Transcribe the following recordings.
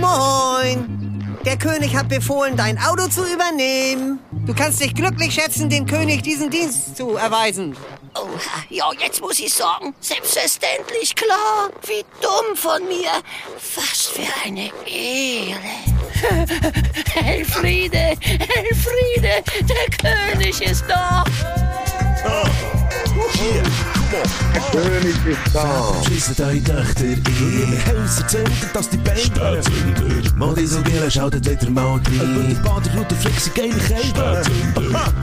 Moin! Der König hat befohlen, dein Auto zu übernehmen. Du kannst dich glücklich schätzen, dem König diesen Dienst zu erweisen. Oh, ja, jetzt muss ich sagen, selbstverständlich klar. Wie dumm von mir. Was für eine Ehre. Elfriede, Elfriede, der König ist da. Oh, hier. König ist da. Schiessen eure Töchter in Häuser zünden, dass die Beine Spätzünder. Modi so Gille schaltet wieder mal rein. Über die Baderroute fliegt sie geile Kälte.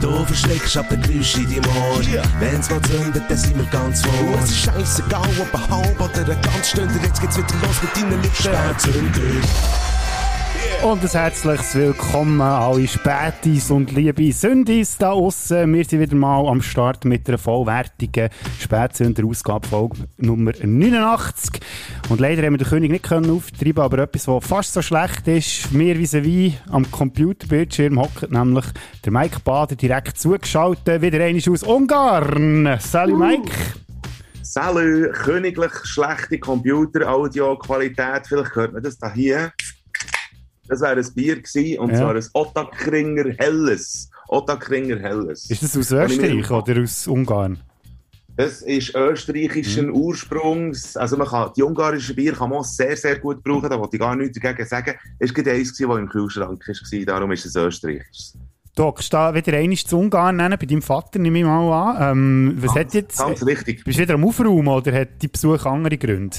Du verschreckst ab den Geräusch in die Moor. Wenn's mal zündet, dann sind wir ganz vor. Es ist scheissegal, ob ein halb oder ein ganz Stunde. Jetzt geht's wieder los mit deinen Lippen. Spätzünder. Und ein herzliches Willkommen alle Spätis und liebe Sündis da aussen. Wir sind wieder mal am Start mit einer vollwertigen Spätsünder-Ausgabe Folge Nummer 89. Und leider haben wir den König nicht können auftreiben, aber etwas, was fast so schlecht ist, mir vis-à-vis am Computerbildschirm hockt nämlich der Mike Bader direkt zugeschaltet, wieder einmal aus Ungarn. Salut Mike! Salut, königlich schlechte Computer-Audio-Qualität. Vielleicht hört man das da hier. Das wäre ein Bier gewesen, und ja. zwar ein Ottakringer Helles. Ottakringer Helles. Ist das aus Österreich oder aus Ungarn? Das ist österreichischen mhm. Ursprungs. Also man kann, die ungarische Bier kann man sehr, sehr gut brauchen. Da wollte ich gar nichts dagegen sagen. Es war eins, das im Kühlschrank war. Darum ist es österreichisch. Du hockst da wieder einmal zu Ungarn nennen, bei deinem Vater, nehme ich mal an. Ähm, was ganz, hat jetzt, ganz richtig. Bist du wieder am Aufräumen oder hat die Besuch andere Gründe?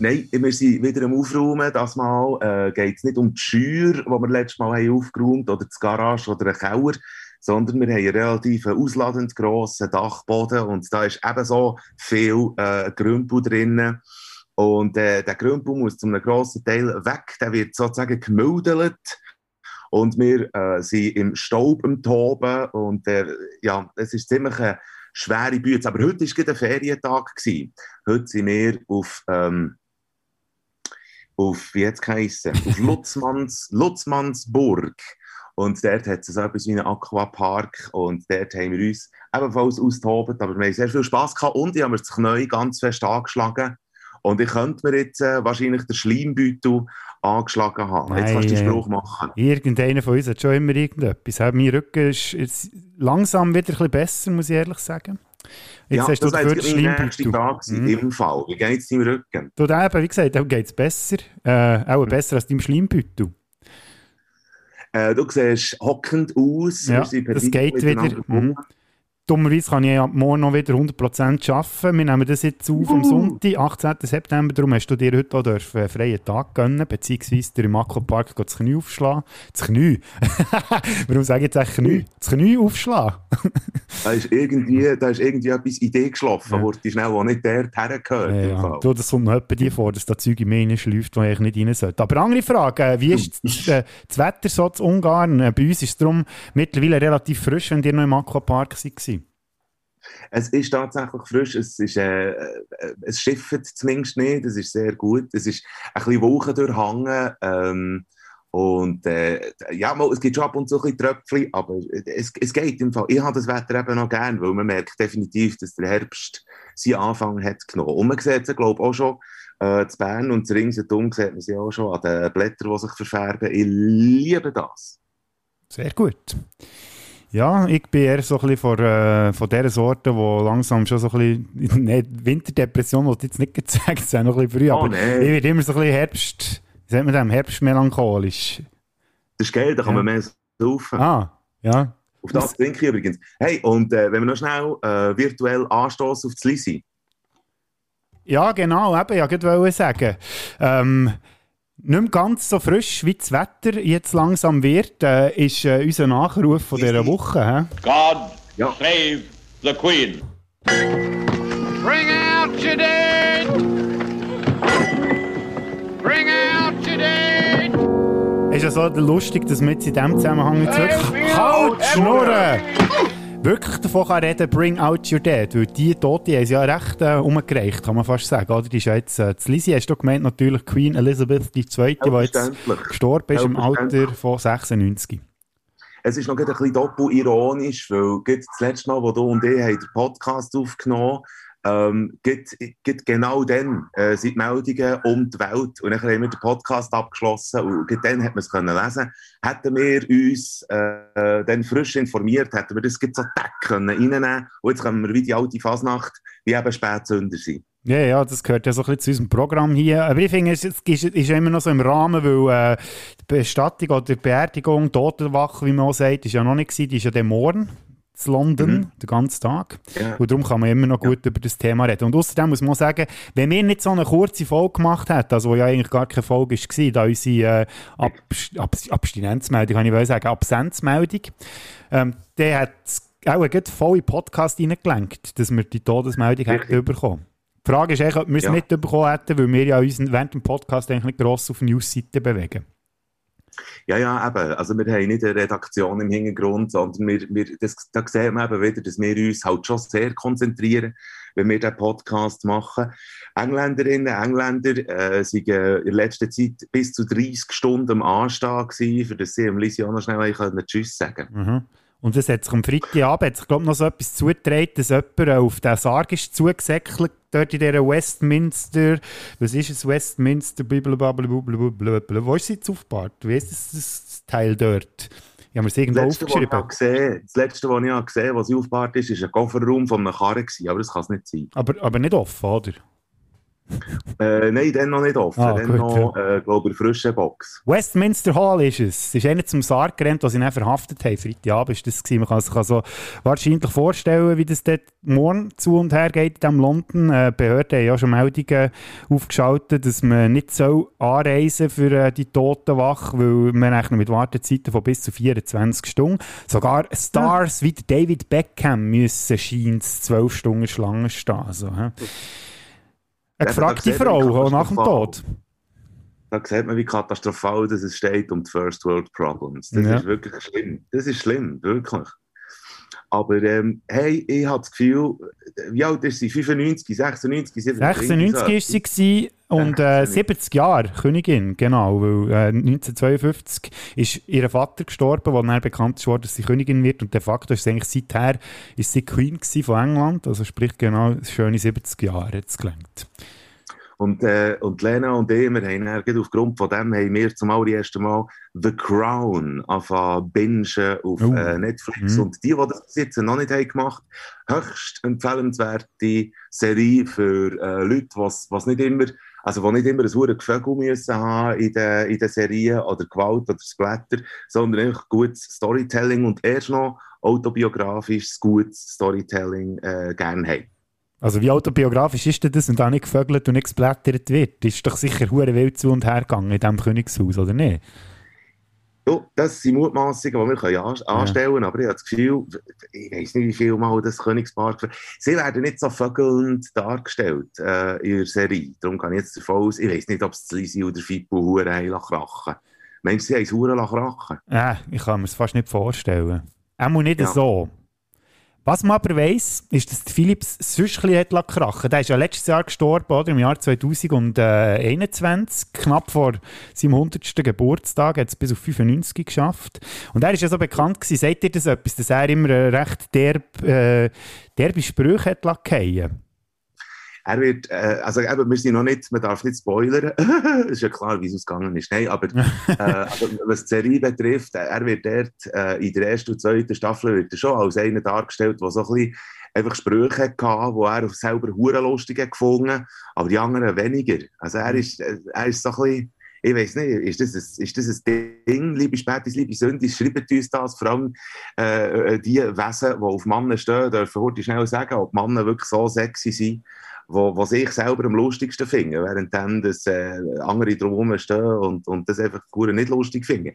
Nein, wir sind wieder am Aufräumen. Das Mal äh, geht es nicht um die Schür, die wir letztes Mal haben aufgeräumt oder das Garage oder einen Keller, sondern wir haben einen relativ ausladend grossen Dachboden und da ist ebenso viel äh, Grümpel drin. Und äh, der Grümpel muss zu einem grossen Teil weg. Der wird sozusagen gemüdelt. Und wir äh, sind im Staub am Toben. Und äh, ja, es ist ziemlich eine schwere Bühne. Aber heute war ein Ferientag. Gewesen. Heute sind wir auf. Ähm, auf, wie jetzt geheissen, auf Lutzmanns, Lutzmannsburg. Und dort hat es so etwas wie einen Aquapark und dort haben wir uns ebenfalls austobt, aber wir haben sehr viel Spass gehabt und ich habe mir das Knie ganz fest angeschlagen. Und ich könnte mir jetzt äh, wahrscheinlich den Schleimbeutel angeschlagen haben. Nein, jetzt kannst du den Spruch machen. Irgendeiner von uns hat schon immer irgendetwas. Mein Rücken ist jetzt langsam wieder ein bisschen besser, muss ich ehrlich sagen. Jetzt ja, hast du mein nächster Tag mhm. im Fall. Wie geht es deinem Rücken? Du, eben, wie gesagt, geht es besser. Äh, auch mhm. besser als deinem Schleimbeutel. Äh, du siehst hockend aus. Ja, das geht wieder. Mhm. Dummerweise kann ich ja morgen noch wieder 100% arbeiten. Wir nehmen das jetzt auf am Sonntag, 18. September. Darum hast du dir heute auch einen freien Tag gönnen, beziehungsweise dir im Aquapark das Knie aufschlagen. Das Knie? Warum sage ich jetzt echt Knie? Das Knie aufschlagen. da, ist irgendwie, da ist irgendwie etwas Idee geschlafen, ja. die schnell auch nicht dort hergehört. Ja, ja. Du, das kommt noch etwa dir vor, dass da Zeug in mir schläft, wo ich nicht rein sollte. Aber andere Frage, äh, wie ist das, äh, das Wetter so zu Ungarn? Äh, bei uns ist es darum mittlerweile relativ frisch, wenn ihr noch im Aquapark seid. Es ist tatsächlich frisch, es, ist, äh, äh, es schifft zumindest nicht, es ist sehr gut, es ist ein bisschen Wolken durchhangen ähm, und äh, ja, es gibt schon ab und zu ein Tröpfchen, aber es, es geht im Fall. Ich habe das Wetter eben noch gern, weil man merkt definitiv, dass der Herbst seinen Anfang hat genommen. Und man sieht es, glaube ich, auch schon äh, zu Bern und zu ringsherum sieht man sie auch schon an den Blättern, die sich verfärben. Ich liebe das. Sehr gut. Ja, ich bin eher so ein bisschen von, äh, von dieser Sorte, wo langsam schon so ein bisschen, nicht, Winterdepression wollte ich jetzt nicht gezeigt, es ist noch ein bisschen früh, oh, aber nee. ich werde immer so ein bisschen Herbst, wie sagt man das, Herbstmelancholisch. Das ist geil, da kann ja. man mehr saufen. Ah, ja. Auf das trinke ich übrigens. Hey, und äh, wenn wir noch schnell äh, virtuell anstoßen auf das Lisi. Ja, genau, eben, ja, ich wollte sagen. Ähm, nicht mehr ganz so frisch wie das Wetter jetzt langsam wird, äh, ist äh, unser Nachruf von dieser Woche. He? God ja. save the Queen. Bring out your dead! Bring out your dead! Ist ja so lustig, dass wir jetzt in diesem Zusammenhang jetzt wirklich Halt, Schnurren! Wirklich davon kann reden Bring Out Your Dead, weil die Tote haben sie ja recht äh, umgereicht, kann man fast sagen. Oder? Die ist ja jetzt, äh, Lizzie hast du gemeint, natürlich Queen Elizabeth II, die jetzt gestorben ist im Alter von 96. Es ist noch ein bisschen doppelironisch, weil das letzte Mal, wo du und ich den Podcast aufgenommen ähm, gibt, gibt genau dann äh, sind die Meldungen um die Welt. Und dann haben wir den Podcast abgeschlossen und dann hat man es können lesen. Hätten wir uns äh, dann frisch informiert, hätten wir das gibt so Tag können reinnehmen und jetzt können wir wie die alte Fasnacht, wie eben Spätsünder sein. Ja, ja, das gehört ja so ein bisschen zu unserem Programm hier. Aber ich finde, es ist, ist, immer noch so im Rahmen, weil äh, die Bestattung oder die Beerdigung, Totenwache, wie man auch sagt, ist ja noch nicht gewesen, die ist ja dann morgen in London, Mhm. den ganzen Tag. Ja. Und darum kann man immer noch gut über das Thema reden. Und außerdem muss man auch sagen, wenn wir nicht so eine kurze Folge gemacht hätten, also wo ja eigentlich gar keine Folge war, da unsere äh, Abs Abs Abstinenzmeldung, kann ich wohl sagen, Absenzmeldung, ähm, der hat auch einen vollen Podcast reingelenkt, dass wir die Todesmeldung hätten bekommen. Die Frage ist eigentlich, ob wir es Ja. nicht bekommen hätten, weil wir ja uns während dem Podcast eigentlich nicht gross auf Newsseiten bewegen. Ja, ja, eben. Also wir haben nicht eine Redaktion im Hintergrund, sondern wir, wir, das, da sieht man eben wieder, dass wir uns halt schon sehr konzentrieren, wenn wir diesen Podcast machen. Engländerinnen, Engländer äh, sind äh, in letzter Zeit bis zu 30 Stunden am Anstehen gewesen, für das sie am Lisi auch noch schnell können Tschüss sagen Mhm. Und es hat sich am Freitagabend hat sich, glaub, noch so etwas zugetragen, dass jemand äh, auf den Sarg ist zugesäckelt, dort in dieser Westminster, was ist es, Westminster, blablabla, wo ist sie jetzt aufgebaut? Wie ist das, das Teil dort? Ich habe mir es irgendwo Das letzte, was ich aufgeschrieben. habe gesehen, das letzte, was ich habe gesehen was ich aufgebaut ist, ist ein Kofferraum von einem Karren aber das kann es nicht sein. Aber, aber nicht offen, oder? Äh, nein, dann noch nicht offen, Ah, dann gut, noch, äh, glaube ich, frische Box. Westminster Hall ist es. Es ist einer zum Sarg gerannt, den sie dann verhaftet haben. Freitagabend ist das gewesen. Man kann sich also wahrscheinlich vorstellen, wie das dort morgen zu und her geht in diesem London. Äh, Behörden haben ja schon Meldungen aufgeschaltet, dass man nicht soll anreisen für äh, die Totenwache, weil man rechnet mit Wartezeiten von bis zu 24 Stunden. Sogar Stars wie der David Beckham müssen scheint 12 Stunden Schlange stehen. Also? Eine Ja, gefragte man Frau, nach dem. Tod. Da sieht man, wie katastrophal das es steht um die First World Problems. Das Ja. ist wirklich schlimm. Das ist schlimm, wirklich. Aber ähm, hey, ich habe das Gefühl, wie alt ist sie? 95, 96, 70? 96 ist sie und äh, 96. 70 Jahre Königin, genau, weil äh, 1952 ist ihr Vater gestorben, wo dann bekannt ist worden, dass sie Königin wird und de facto ist sie eigentlich seither ist sie Queen von England, also sprich genau schöne 70 Jahre jetzt gelangt. Und, äh, und Lena und ich, wir haben dann aufgrund von dem haben wir zum allerersten Mal The Crown angefangen bingen auf Oh. äh, Netflix. Mhm. Und die, die das bis jetzt noch nicht haben gemacht höchst empfehlenswerte Serie für äh, Leute, was was nicht immer, also die nicht immer ein hohes Gefühl müssen haben in der, in der Serie oder Gewalt oder Splatter, sondern einfach gutes Storytelling und erst noch autobiografisches, gutes Storytelling äh, gerne haben. Also wie autobiografisch ist denn das, wenn da nicht gevögelt und nicht gesplättert wird? Ist doch sicher hure wild zu und her gegangen in diesem Königshaus, oder nicht? Ja, das sind Mutmaßungen, die wir können anstellen können, aber ich habe das Gefühl, ich weiß nicht, wie viel Mal das Königspaar... Sie werden nicht so vögelnd dargestellt äh, in der Serie. Darum kann ich jetzt davon aus, ich weiß nicht, ob es Lisi oder Fippo Huren krachen. Meinst du, sie haben es Huren krachen? Äh, ich kann mir es fast nicht vorstellen. Auch nicht Ja. so. Was man aber weiss, ist, dass Philips bisschen hat krachen Der ist ja letztes Jahr gestorben, oder? im Jahr 2021, knapp vor seinem 100. Geburtstag, hat es bis auf 95 geschafft. Und er ist ja so bekannt gewesen, sagt ihr das etwas, dass er immer recht derb, äh, derbe Sprüche hat lassen? Er wird, äh, also eben, wir sind noch nicht, man darf nicht spoilern. ist ja klar, wie es ausgegangen ist. Nein, aber, äh, aber was die Serie betrifft, äh, er wird dort äh, in der ersten und zweiten Staffel wird er schon als einer dargestellt, der so ein bisschen einfach Sprüche hatte, die er selber hure lustig hat gefunden, aber die anderen weniger. Also er ist, äh, er ist so ein bisschen, ich weiß nicht, ist das, ein, ist das ein Ding, liebe Spätis, liebe Sündis, schreibt uns das, vor allem äh, die Wesen, die auf Männer stehen, dürfen heute schnell sagen, ob Männer wirklich so sexy sind, wo, was ich selber am lustigsten finde, während dann das, äh, andere drumherum stehen und, und das einfach nicht lustig finden.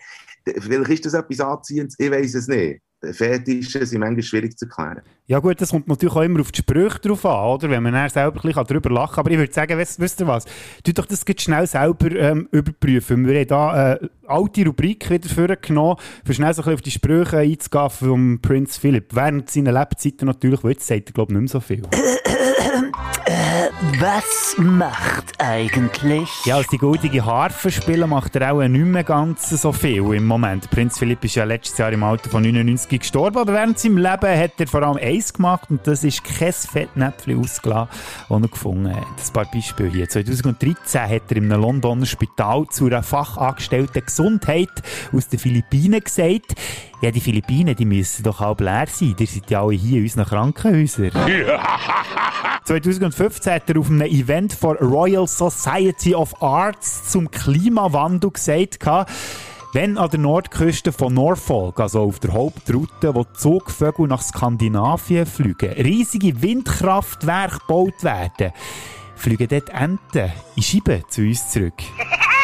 Vielleicht ist das etwas Anziehendes, ich weiß es nicht. Fetische sind manchmal schwierig zu erklären. Ja gut, das kommt natürlich auch immer auf die Sprüche drauf an, oder? Wenn man dann selber ein bisschen darüber lachen kann. Aber ich würde sagen, wisst, wisst ihr was? Tut doch das jetzt schnell selber ähm, überprüfen. Wir haben da eine alte Rubrik wieder vorgenommen, für schnell so ein bisschen auf die Sprüche einzugehen vom Prinz Philipp. Während seiner Lebzeiten natürlich, weil jetzt sagt er glaube ich nicht mehr so viel. Was macht eigentlich? Ja, als die goldige Harfe spielen, macht er auch nicht mehr ganz so viel im Moment. Prinz Philipp ist ja letztes Jahr im Alter von 99 gestorben, aber während seinem Leben hat er vor allem eins gemacht und das ist kein Fettnäpfchen ausgelassen, das er gefunden hat. Ein paar Beispiele hier. 2013 hat er in einem Londoner Spital zu einer Fachangestellten Gesundheit aus den Philippinen gesagt, ja, die Philippinen, die müssen doch halb leer sein. Die sind ja alle hier in unseren Krankenhäusern. 2015 hat er auf einem Event von Royal Society of Arts zum Klimawandel gesagt, wenn an der Nordküste von Norfolk, also auf der Hauptroute, wo Zugvögel nach Skandinavien fliegen, riesige Windkraftwerke gebaut werden, fliegen dort Enten in Scheiben zu uns zurück.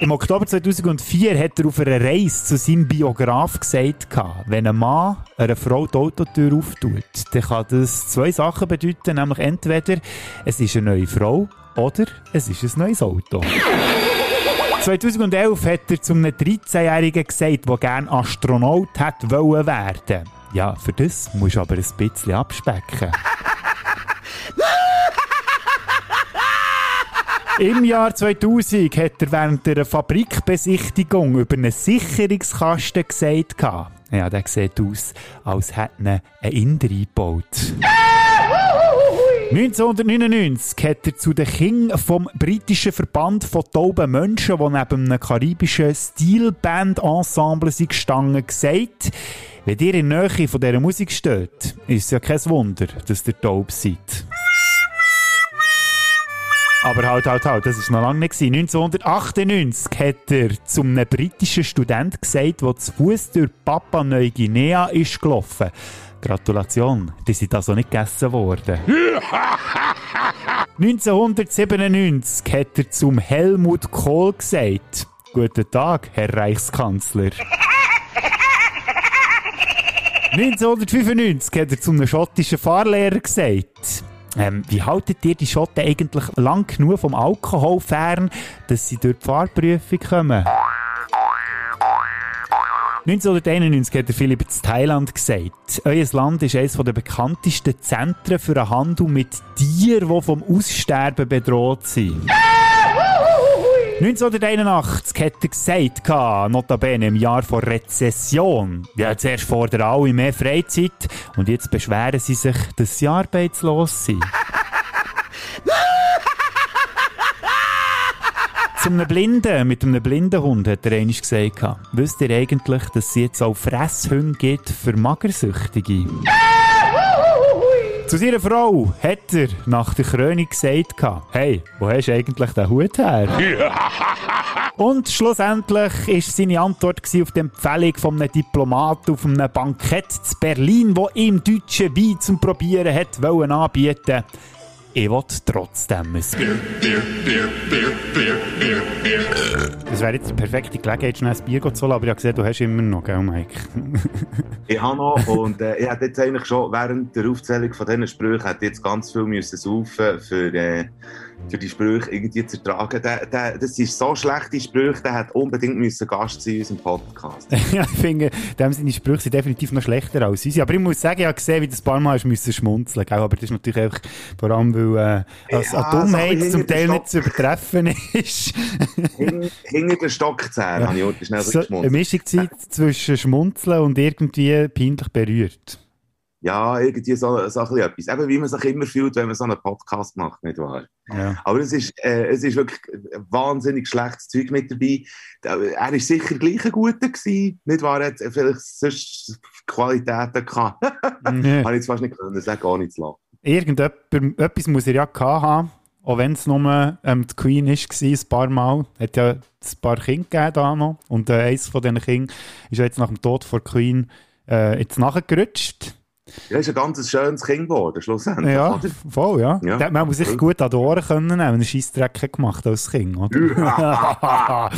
Im Oktober 2004 hat er auf einer Reise zu seinem Biograf gesagt, wenn ein Mann einer Frau die Autotür auftut, dann kann das zwei Sachen bedeuten, nämlich entweder es ist eine neue Frau oder es ist ein neues Auto. 2011 hat er zu einem 13-Jährigen gesagt, der gerne Astronaut wollen werden. Ja, für das musst du aber ein bisschen abspecken. Im Jahr 2000 hat er während einer Fabrikbesichtigung über einen Sicherungskasten gesagt. Ja, der sieht aus, als hätte er einen Inder eingebaut. 1999 hat er zu den King vom britischen Verband von tauben Menschen, die neben einem karibischen Steelband-Ensemble sind gestanden, gesagt, wenn ihr in der Nähe von dieser Musik steht, ist es ja kein Wunder, dass ihr taub seid. Aber halt, halt, halt, das war noch lange nicht. 1998 hat er zu einem britischen Student gesagt, der zu Fuß durch Papua Neuguinea ist gelaufen. Gratulation, die sind also nicht gegessen worden. 1997 hat er zum Helmut Kohl gesagt, Guten Tag, Herr Reichskanzler. 1995 hat er zu einem schottischen Fahrlehrer gesagt, ähm, wie haltet ihr die Schotten eigentlich lang genug vom Alkohol fern, dass sie durch die Fahrprüfung kommen? 1991 hat Philipp in Thailand gesagt, euer Land ist eines der bekanntesten Zentren für den Handel mit Tieren, die vom Aussterben bedroht sind. 1981 hat er gesagt, notabene im Jahr vor Rezession. Ja, zuerst fordern alle mehr Freizeit und jetzt beschweren sie sich, dass sie arbeitslos sind. Zu einem Blinden, mit einem blinden Hund hat er einmal gesagt, wisst ihr eigentlich, dass es jetzt auch Fresshunde gibt für Magersüchtige? Zu seiner Frau hat er nach der Krönung gesagt, hey, wo hast du eigentlich den Hut her? Und schlussendlich war seine Antwort auf die Empfehlung von einem Diplomat auf einem Bankett zu Berlin, wo ihm deutsche Wein zum Probieren hat wollen anbieten ich will trotzdem ein Bier. Bier, Bier, Bier, Bier, Bier, Bier. Das wäre jetzt die perfekte Gelegenheit, schnell ein Bier zu holen, aber ich habe gesehen, du hast immer noch, gell, Mike? ich habe noch und äh, ich hätte jetzt eigentlich schon während der Aufzählung von diesen Sprüchen hätte jetzt ganz viel müssen saufen für, äh, für die Sprüche irgendwie zu ertragen. Der, der, das ist so schlechte Sprüche, der hat unbedingt müssen Gast sein in unserem Podcast. ja, ich finde, dem seine Sprüche sind definitiv noch schlechter als unsere. Aber ich muss sagen, ich habe gesehen, wie das paar Mal müssen schmunzeln, gell? aber das ist natürlich einfach vor allem, weil äh, als ja, Dummheit zum Teil nicht zu übertreffen ist. hinter den Stockzähnen ja. habe ich schnell so, geschmunzelt. Eine Mischung zwischen Schmunzeln und irgendwie peinlich berührt ja, irgendwie so, so ein etwas. Eben wie man sich immer fühlt, wenn man so einen Podcast macht, nicht wahr? Ja. Aber es ist, äh, es ist wirklich wahnsinnig schlechtes Zeug mit dabei. Er ist sicher gleich ein guter gewesen, nicht wahr? Er hat vielleicht sonst Qualitäten gehabt. nee. Habe ich jetzt fast nicht können sagen, gar nicht zu lachen. Irgendetwas muss er ja gehabt haben. Auch wenn es nur ähm, die Queen war, ein paar Mal. Es hat ja ein paar Kinder gegeben da noch. Und äh, eines von diesen Kindern ist ja jetzt nach dem Tod von Queen äh, jetzt nachgerutscht ja, ist ein ganz schönes Kind geworden, schlussendlich. Ja, oder? voll, ja. ja. Man muss sich gut an die Ohren können nehmen, wenn er Scheissdreck gemacht als Kind, oder?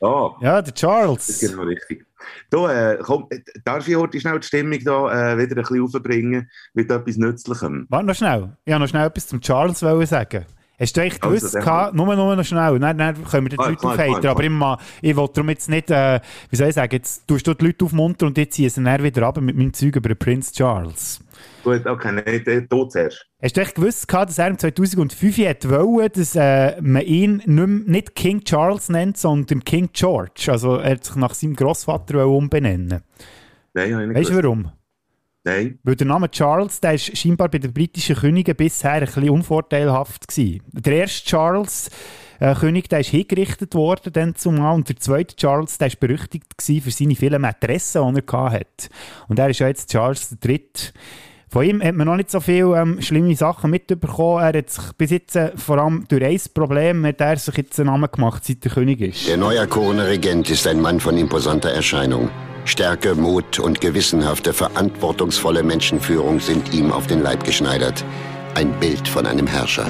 oh. Ja, der Charles. Das ist genau richtig. Du, äh, komm, darf ich heute schnell die Stimmung da, äh, wieder ein bisschen aufbringen mit etwas Nützlichem? Warte noch schnell. Ich wollte noch schnell etwas zum Charles sagen. Hast du echt Also, gewusst, der- gehabt, nur, nur noch schnell, dann, dann können wir die Ah, Leute aufheitern, aber immer, ich will darum jetzt nicht, äh, wie soll ich sagen, jetzt tust du die Leute aufmuntern und jetzt ziehen sie dann wieder ab mit meinem Zeug über den Prince Charles. Gut, okay, nein, du zuerst. Hast du echt gewusst, gehabt, dass er im 2005 hätte wollen, dass äh, man ihn nicht, mehr- nicht King Charles nennt, sondern King George? Also er hat sich nach seinem Grossvater umbenennen. Nein, ich nicht Weißt du warum? Nein. Weil der Name Charles, der ist scheinbar bei den britischen Königen bisher ein bisschen unvorteilhaft gewesen. Der erste Charles äh, König, der ist hingerichtet worden dann zumal und der zweite Charles, der ist berüchtigt gewesen für seine vielen Mätressen, die er hatte. Und er ist ja jetzt Charles III. Von ihm hat man noch nicht so viele ähm, schlimme Sachen mitbekommen. Er hat sich bis jetzt äh, vor allem durch ein Problem hat er sich jetzt einen Namen gemacht, seit er König ist. Der neu erkorene Regent ist ein Mann von imposanter Erscheinung. Stärke, Mut und gewissenhafte, verantwortungsvolle Menschenführung sind ihm auf den Leib geschneidert. Ein Bild von einem Herrscher.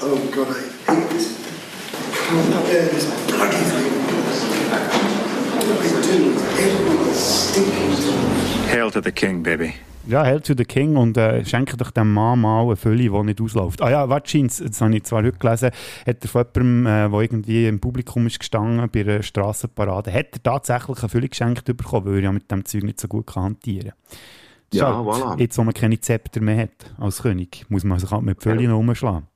Oh God, I hate this. Can't bear this bloody thing. I do. Everyone stinking. Hail to the king, baby. Ja, Hail to the King und äh, schenke doch dem Mann mal eine Fülle, die nicht ausläuft. Ah ja, warte, scheint's, das habe ich zwar heute gelesen, hat er von jemandem, äh, der irgendwie im Publikum ist gestanden, bei einer Strassenparade, hat er tatsächlich eine Fülle geschenkt bekommen, weil er ja mit dem Zeug nicht so gut hantieren kann. Ja, voilà. Jetzt, wo man keine Zepter mehr hat als König, muss man sich halt mit Füllen ja. umschlagen.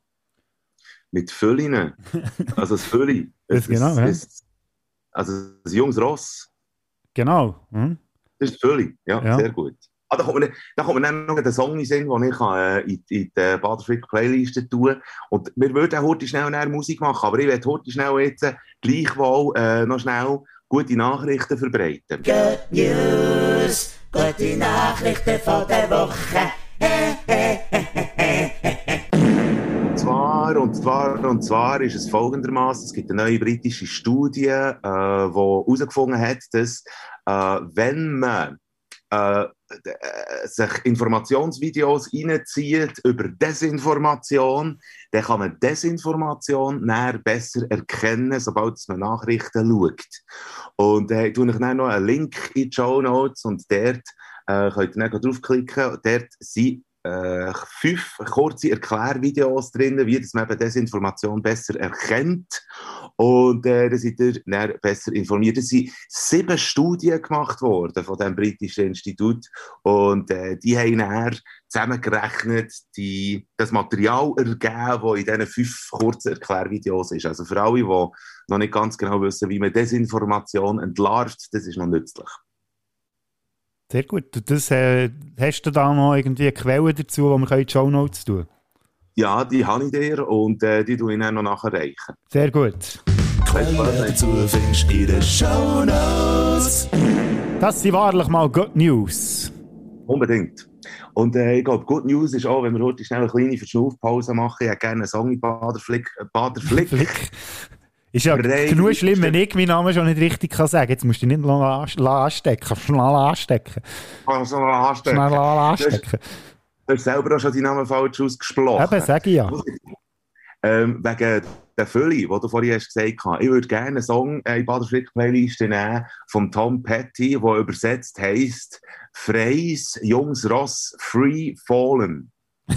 Mit Füllen. Also das Fülli. Das genau, ja. ist, also das junges Ross. Genau. Hm? Das ist Fülli. Ja, Ja. sehr gut. Ah, da, kommt mir, da kommt mir dann noch den Song in den Sinn, den ich äh, in, in die Baderfrick Playliste tun Und wir würden heute schnell Musik machen, aber ich werde heute schnell jetzt äh, gleichwohl äh, noch schnell gute Nachrichten verbreiten. Good News, gute Nachrichten von der Woche. Und zwar, und zwar, und zwar ist es folgendermaßen: Es gibt eine neue britische Studie, äh, die herausgefunden hat, dass äh, wenn man äh, äh, sich Informationsvideos reinzieht über Desinformation, dann kann man Desinformation näher besser erkennen, sobald man Nachrichten schaut. Und äh, ich tue euch noch einen Link in die Show Notes und dort äh, könnt ihr draufklicken. Dort sind äh, fünf kurze Erklärvideos drin, wie man eben Desinformation besser erkennt. Und äh, dann seid ihr dann besser informiert. Es sind sieben Studien gemacht worden von dem britischen Institut und äh, die haben dann zusammengerechnet die, das Material ergeben, das in diesen fünf kurzen Erklärvideos ist. Also für alle, die noch nicht ganz genau wissen, wie man Desinformation entlarvt, das ist noch nützlich. Sehr gut. Und Das, äh, hast du da noch irgendwie eine Quelle dazu, die wir in die Show Notes tun Ja, die habe ich dir und äh, die tue ich dann noch nachreichen. Sehr gut. Was? dazu findest du in den Shownotes. Das sind wahrlich mal Good News. Unbedingt. Und äh, ich glaube, Good News ist auch, wenn wir heute schnell eine kleine Verschnaufpause machen, ich hätte gerne einen Song in Baderflick. Äh, Baderflick. Ist ja Drei genug schlimm, wenn ich meinen Namen schon nicht richtig kann sagen Jetzt musst du dich nicht anstecken. Schnell anstecken. Also, anstecken. Schnell anstecken. du hast selber auch schon die Namen falsch ausgesprochen. Eben, sage ich ja. Ähm, wegen der Fülle, die du vorhin hast gesagt hast. Ich würde gerne einen Song äh, in Baderflick Playlist nehmen von Tom Petty, der übersetzt heisst Freys Jungs Ross Free Fallen.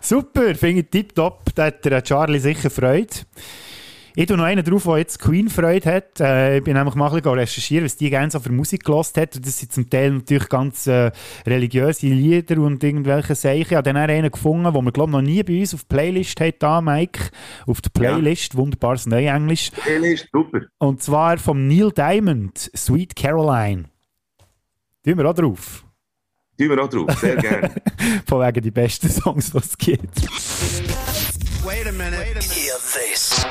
Super, finde ich tipptopp. Da hat der Charlie sicher Freude. Ich tue noch einen drauf, der jetzt Queen Freude hat. Äh, ich bin nämlich mal ein bisschen recherchieren, was die gerne so für Musik gelost hat. Und das sind zum Teil natürlich ganz äh, religiöse Lieder und irgendwelche Sachen. Ich habe dann einen gefunden, den wir, glaube ich, noch nie bei uns auf die Playlist hat, da, Mike. Auf der Playlist, wunderbares Neuenglisch. Playlist, super. Und zwar vom Neil Diamond, Sweet Caroline. Tun wir auch drauf. Tun wir auch drauf, sehr gerne. Von wegen die besten Songs, die es gibt. Wait a minute. Hear this.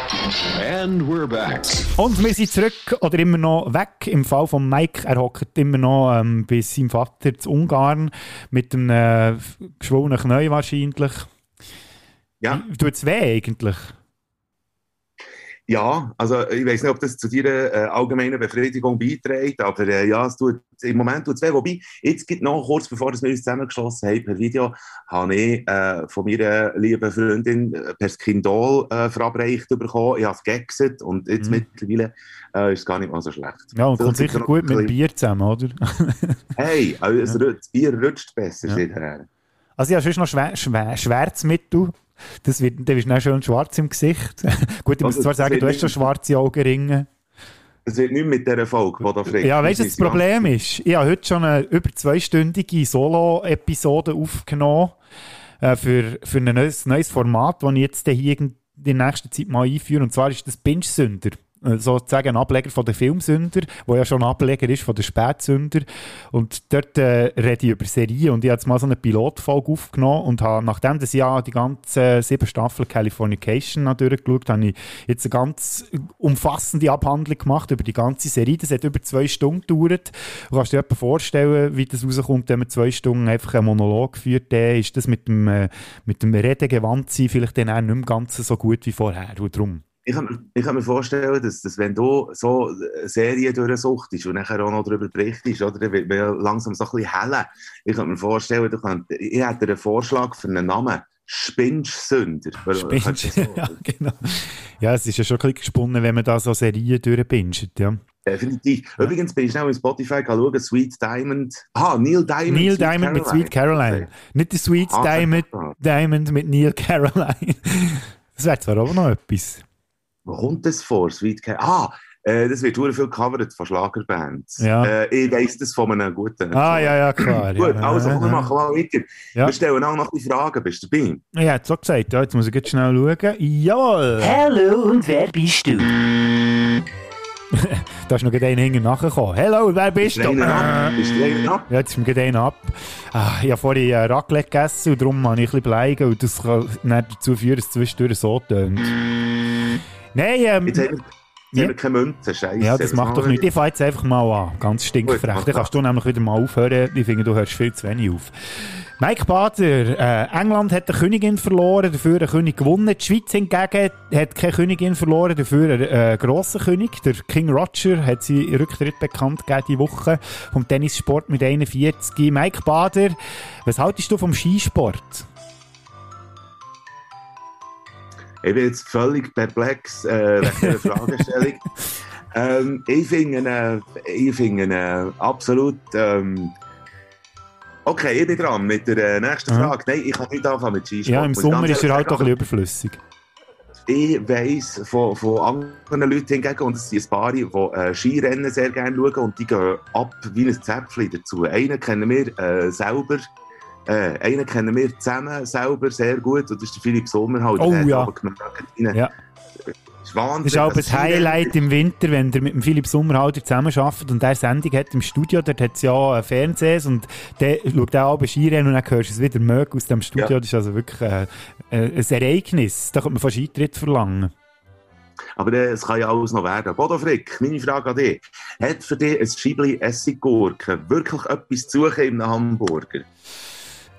And we're back. Und wir sind zurück oder immer noch weg. Im Fall von Mike, er hockt immer noch ähm, bei seinem Vater zu Ungarn mit einem äh, geschwollenen Knie wahrscheinlich. Ja. Tut es weh eigentlich? Ja, also ich weiß nicht, ob das zu deiner äh, allgemeinen Befriedigung beiträgt, aber äh, ja, es tut, im Moment tut es weh. Wobei, jetzt gibt noch kurz bevor wir uns zusammengeschlossen haben per Video, habe ich äh, von meiner lieben Freundin äh, per Skindol äh, verabreicht bekommen. Ich habe es gegessen und jetzt Mhm. mittlerweile äh, ist es gar nicht mal so schlecht. Ja, und kommt sicher gut mit Bier zusammen, oder? Hey, also rutscht- das Bier rutscht besser, Ja. Also ja, sonst noch Schwer Schwer Schwärzmittel. Das wird, dann bist du schwarz im Gesicht. Gut, ich muss Also, zwar sagen, du hast schon schwarze Augenringe. Es wird nicht mit dieser Folge, die da fragt. Ja, weißt du, das Problem ist? Ich habe heute schon eine über zweistündige Solo-Episode aufgenommen äh, für, für ein neues, neues Format, das ich jetzt hier in der nächsten Zeit mal einführe. Und zwar ist das Binge-Sünder. Äh, Sozusagen ein Ableger von der Filmsünder, der ja schon ein Ableger ist von der Spätsünder. Und dort äh, rede ich über Serien. Und ich habe jetzt mal so eine Pilotfolge aufgenommen und habe, nachdem das Jahr die ganzen sieben Staffeln Californication durchgeschaut, habe ich jetzt eine ganz umfassende Abhandlung gemacht über die ganze Serie. Das hat über zwei Stunden gedauert. Du kannst dir etwa vorstellen, wie das rauskommt, wenn man zwei Stunden einfach einen Monolog führt. Dann ist das mit dem, äh, mit dem Redegewandt sein vielleicht dann auch nicht mehr ganz so gut wie vorher. Und darum. Ich kann, mir- ich kann mir vorstellen, dass, dass wenn du so Serien durchsuchtest und nachher auch noch darüber berichtest, oder, dann wird man ja langsam so ein bisschen heller. Ich kann mir vorstellen, du könnt, ich hätte einen Vorschlag für einen Namen. Spinch-Sünder. Binge. ja, genau. Ja, es ist ja schon ein bisschen gesponnen, wenn man da so Serien durchbinscht. Ja. Definitiv. Übrigens bin ich schnell in Spotify schauen, Sweet Diamond. Ah, Neil Diamond. Neil Sweet Diamond mit Sweet Caroline. Nicht der Sweet Ah, Diamond. Diamond mit Neil Caroline. Das wäre zwar auch noch etwas. Wo kommt das vor? Sweet Caroline? Ah, äh, das wird sehr viel gecovert von Schlagerbands. Ja. Äh, ich weiss das von einem guten. Ah, ja, ja, klar. Gut, ja, also ja, wir ja. machen mal weiter. Ja. Wir stellen auch noch die Fragen. Bist du dabei? Ja, hat so gesagt. Ja, jetzt muss ich jetzt schnell schauen. Jawohl! Hallo und wer bist du? Da ist noch gerade einer hinten nachgekommen. Hello, wer bist du? Bist du einer ab? Ja, jetzt ist mir gerade einer ab. Ah, ich habe vorhin äh, Raclette gegessen und darum habe ich ein bisschen bleiben und das kann dann dazu führen, dass es zwischendurch so tönt. Nein, ähm, Jetzt haben wir, Ja. keine Münze. Scheiße. ja, das macht doch nichts. Ich fange jetzt einfach mal an. Ganz stinkfrech. Dann kannst du nämlich wieder mal aufhören. Ich finde, du hörst viel zu wenig auf. Mike Bader, äh, England hat eine Königin verloren, dafür einen König gewonnen. Die Schweiz hingegen hat keine Königin verloren, dafür einen äh, grossen König. Der King Roger hat seinen Rücktritt bekannt gegeben diese Woche vom Tennissport mit 41. Mike Bader, was haltest du vom Skisport? Ich bin jetzt völlig perplex äh, wegen dieser Fragestellung. ähm, ich finde äh, ich finde äh, absolut. Ähm, okay, ich bin dran mit der äh, nächsten Aha. Frage. Nein, ich kann nicht anfangen mit Skisport. Ja, im Sommer ist er halt doch ein bisschen überflüssig. Ich weiss von, von anderen Leuten hingegen, und es sind ein paar, die äh, Skirennen sehr gerne schauen und die gehen ab wie ein Zäpfchen dazu. Einen kennen wir äh, selber, äh, einen kennen wir zusammen selber sehr gut und das ist der Philipp Sommerhalt. Oh, Der ja. aber gemerkt, rein. Ja. Das ist Wahnsinn. Das ist auch Also ein Skirennen- Highlight im Winter, wenn ihr mit dem Philipp Sommerhalter zusammenarbeitet und der Sendung hat im Studio, dort hat es ja ein Fernsehen und der schaut auch ab Skirennen und dann hörst du es wieder mögen aus dem Studio. Ja. Das ist also wirklich äh, äh, ein Ereignis. Da könnte man fast Eintritt verlangen. Aber äh, es kann ja alles noch werden. Bodo Frick, meine Frage an dich. Hat für dich ein Scheibli Essiggurken wirklich etwas zu suchen in einem Hamburger?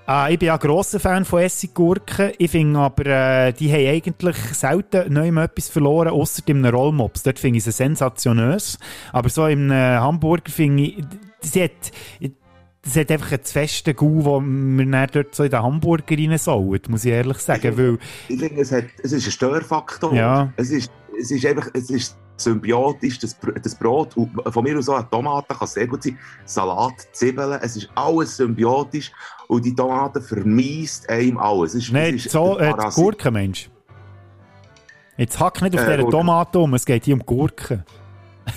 Ah, ich bin ja ein grosser Fan von Essiggurken. Ich finde aber, äh, die haben eigentlich selten neu etwas verloren, außer einem Rollmops. Dort finde ich sie sensationös. Aber so im äh, Hamburger finde ich, sie hat, das hat einfach einen zu festen Gau, wo wir dort so in den Hamburger rein sollen, muss ich ehrlich sagen. Weil, Ich finde, es, hat, es ist ein Störfaktor. Ja. Es, ist, es ist einfach es ist symbiotisch, das, das Brot. Und von mir aus auch eine Tomate kann sehr gut sein. Salat, Zwiebeln, es ist alles symbiotisch. Und die Tomate vermiest einem alles. Es ist, nein, es ist so, äh. Gurken, Mensch. Jetzt hack nicht auf Äh, dieser. Tomate um, es geht hier um Gurken.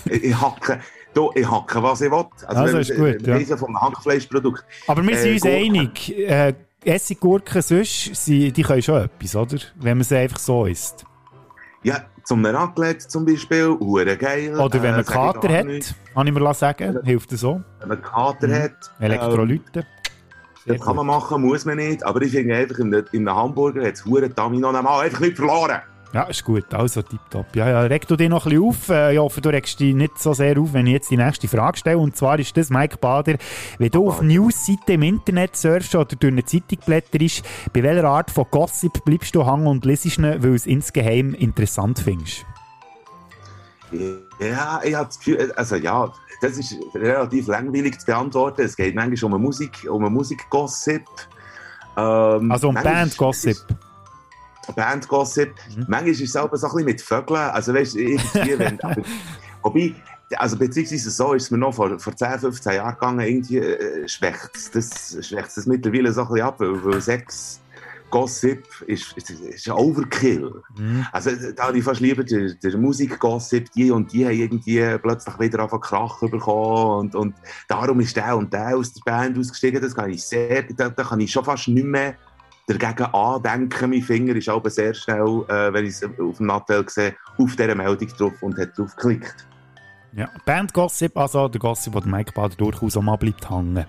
Ich, hacke, du, ich hacke, was ich will. Also wenn ist wir- gut, wir ja. vom Hackfleischprodukt. Aber wir sind Äh, uns Gurken. einig, äh, Essiggurken sonst, sie, die können schon etwas, oder? Wenn man sie einfach so isst. Ja, zum Raclette zum Beispiel, hure geil. Oder wenn man Äh, sag ich Kater hat, kann ich mir sagen, hilft das so. Wenn man Kater Mhm. hat. ähm, Elektrolyte. Sehr Das kann man machen, muss man nicht. Aber ich finde einfach, in einem Hamburger hat es hure Tamino einfach nicht verloren. Ja, ist gut, also tipptopp. Ja, ja, reg du dich noch ein bisschen auf. Äh, Ich hoffe, du regst dich nicht so sehr auf, wenn ich jetzt die nächste Frage stelle. Und zwar ist das, Mike Bader, wenn du auf Newsseiten im Internet surfst oder durch eine Zeitung blätterst, bei welcher Art von Gossip bleibst du hängen und liest ihn, weil du es insgeheim interessant findest? Ja, ich habe das Gefühl, also ja, das ist relativ langweilig zu beantworten. Es geht manchmal um Musik, um Musikgossip. Ähm, Also um Bandgossip. Bandgossip. Mhm. Manchmal ist es selber so ein bisschen mit Vögeln. Also weißt du, irgendwie, wenn, aber, wobei, also beziehungsweise so ist es mir noch vor, vor 10, 15 Jahren gegangen, irgendwie äh, schwächt es das, schwächt das mittlerweile so ein bisschen ab, weil, weil Sex Gossip ist, ist, ist ein Overkill. Mhm. Also da habe ich fast lieber der, der Musik-Gossip, die und die haben irgendwie plötzlich wieder auf Krach bekommen und, und darum ist der und der aus der Band ausgestiegen. Das kann ich sehr, da, da kann ich schon fast nicht mehr dagegen andenken. Mein Finger ist aber sehr schnell, äh, wenn ich es auf dem Nattel sehe, auf dieser Meldung drauf und hat drauf geklickt. Ja. Band-Gossip, also der Gossip, der Mike Bader durchaus auch mal bleibt hängen.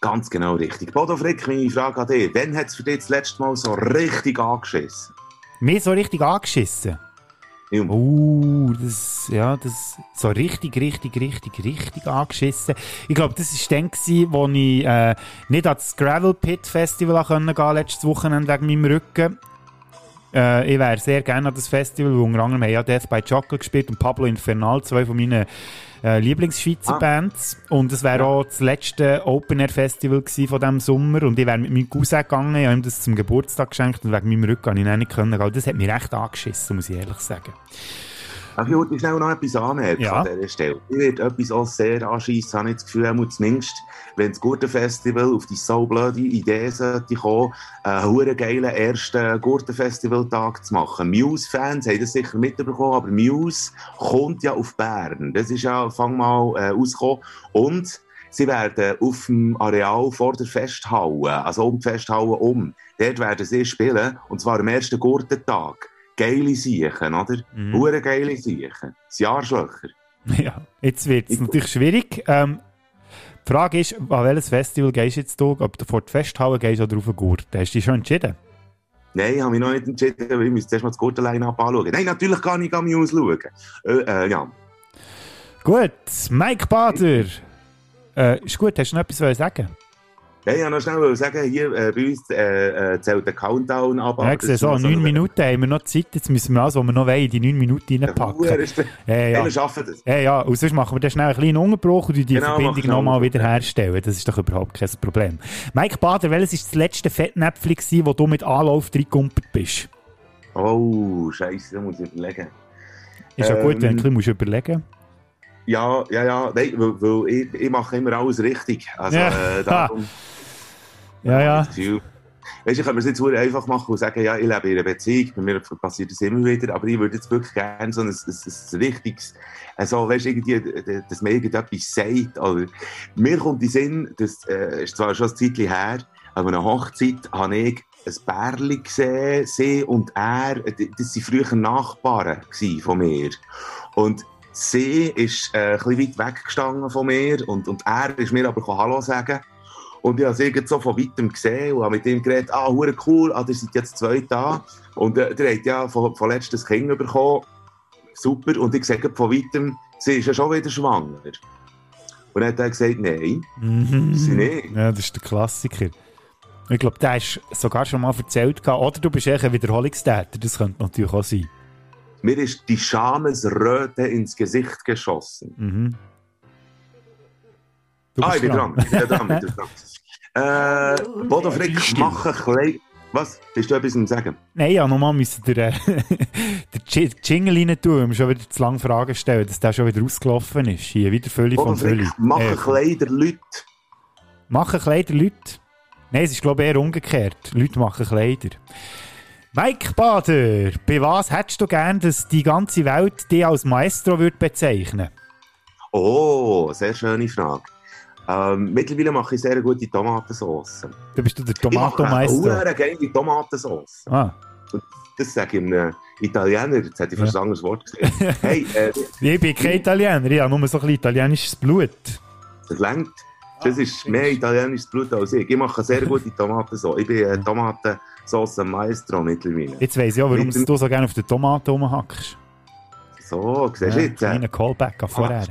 Ganz genau richtig. Bodo Frick, meine Frage an dich. Wann hat es für dich das letzte Mal so richtig angeschissen? Mir so richtig angeschissen? Ja. Uh, das, ja, das, so richtig, richtig, richtig, richtig angeschissen. Ich glaube, das war dann, gewesen, wo ich äh, nicht ans Gravel Pit Festival können gehen letztes Wochenende wegen meinem Rücken. Äh, ich wäre sehr gerne an das Festival, wo unter anderem haben ja Death by Chocolate gespielt und Pablo Infernal, zwei von meinen äh, Lieblingsschweizer Ah. Bands. Und es wäre auch das letzte Open Air Festival gewesen von diesem Sommer. Und ich wäre mit meinem Cousin gegangen, ich habe ihm das zum Geburtstag geschenkt und wegen meinem Rücken habe ich nicht können. Das hat mich recht angeschissen, muss ich ehrlich sagen. Ich heute schnell noch etwas anmerken Ja. an dieser Stelle? Ich werde etwas auch sehr anschiessen, habe ich das Gefühl, zumindest, wenn das Gurtenfestival auf die so blöde Idee sollte kommen, einen geilen ersten Gurtenfestivaltag zu machen. Muse-Fans haben das sicher mitbekommen, aber Muse kommt ja auf Bern. Das ist ja, fang mal äh, ausgekommen. Und sie werden auf dem Areal vor der Festhalle, also um die Festhalle um, dort werden sie spielen, und zwar am ersten Gurtentag. Geile Siechen, oder? Mhm. Hure geile Siechen. Das Jahrschlöcher. Ja, jetzt wird es natürlich schwierig. Ähm, die Frage ist, an welches Festival gehst du jetzt du? Ob du vor die Festhalle gehst oder auf den Gurt? Hast du dich schon entschieden? Nein, ich habe mich noch nicht entschieden, weil ich müsste erst mal das Gurtenline-Up anschauen. Nein, natürlich kann ich mich ausschauen. Äh, äh, ja. Gut, Mike Bader. Äh, ist gut, hast du noch etwas zu sagen? Ich wollte noch schnell sagen, hier äh, bei uns äh, äh, zählt der Countdown ab. Ja, ich sehe so, neun Minuten haben wir noch Zeit. Jetzt müssen wir alles, was wir noch wollen, in die neun Minuten reinpacken. Ja, ja. Wir schaffen das. Ja, ja, und sonst machen wir dann schnell einen kleinen Unterbruch und die Genau, Verbindung nochmal Unterbruch. wieder herstellen. Das ist doch überhaupt kein Problem. Mike Bader, welches war das letzte Fettnäpfchen, gewesen, wo du mit Anlauf reingekumpelt bist? Oh, Scheiße, da muss ich überlegen. Ist ja gut, wenn du ein Ähm, bisschen musst überlegen Ja, ja, ja, nein, weil, weil ich, ich mache immer alles richtig. Also, Ja. äh, darum, Ja, ja. Weißt du, ich könnte mir das jetzt einfach machen und sagen, ja, ich lebe in einer Beziehung, bei mir passiert das immer wieder, aber ich würde jetzt wirklich gerne so ein, ein, ein richtiges, also, weißt du, irgendwie, dass mir irgendetwas sagt, oder, mir kommt in Sinn, das äh, ist zwar schon ein Zeitchen her, aber an einer Hochzeit habe ich ein Bärli gesehen, sie und er, das waren früher Nachbarn von mir. Und sie ist äh, ein bisschen weit weggestanden von mir und, und er ist mir aber Hallo sagen. Und ich habe sie so von weitem gesehen und habe mit ihm geredet, ah, hure cool, ah, ihr seid jetzt zwei da. Und äh, hat ja von, von letztes Kind bekommen. Super. Und ich sage von weitem, sie ist ja schon wieder schwanger. Und dann hat er gesagt, nein, Mhm. sie nicht. Ja, das ist der Klassiker. Ich glaube, der hast sogar schon mal erzählt. Oder du bist eher ein Wiederholungstäter. Das könnte natürlich auch sein. Mir ist die Schamesröte ins Gesicht geschossen. Mhm. Ah, ich bin dran. Ich bin dran. Ich bin dran. äh, Bodo Frick, mach ein klein... Was? Bist du etwas zu sagen? Nein, ja, nochmal müssen wir den, den Ji- Jingle rein tun, wenn wir schon wieder zu lange Fragen stellen, dass der schon wieder ausgelaufen ist. Hier, wieder Bodo von Fülli. Frick, mach Äh, ein Kleider Leute. Machen Kleider Leute? Nein, es ist glaube ich eher umgekehrt. Leute machen Kleider. Mike Bader, bei was hättest du gern, dass die ganze Welt dich als Maestro würde bezeichnen Oh, sehr schöne Frage. Ähm, mittlerweile mache ich sehr gute Tomatensauce. Du bist du der Ich mache geile Tomatensauce. Ah. Und das sage ich einem Italiener. Jetzt hätte ich fast ein anderes Wort gesagt. hey, äh, Ich bin kein Italiener, ich habe nur so ein bisschen italienisches Blut. das längt. Das ist mehr italienisches Blut als ich. Ich mache sehr gute Tomatensauce. Ich bin äh, Tomatensauce Maestro mittlerweile. Jetzt weiss ich auch, warum Mit du so gerne auf den Tomaten rumhackst. So, siehst du Ja, jetzt? Äh, kleiner Callback an vorher.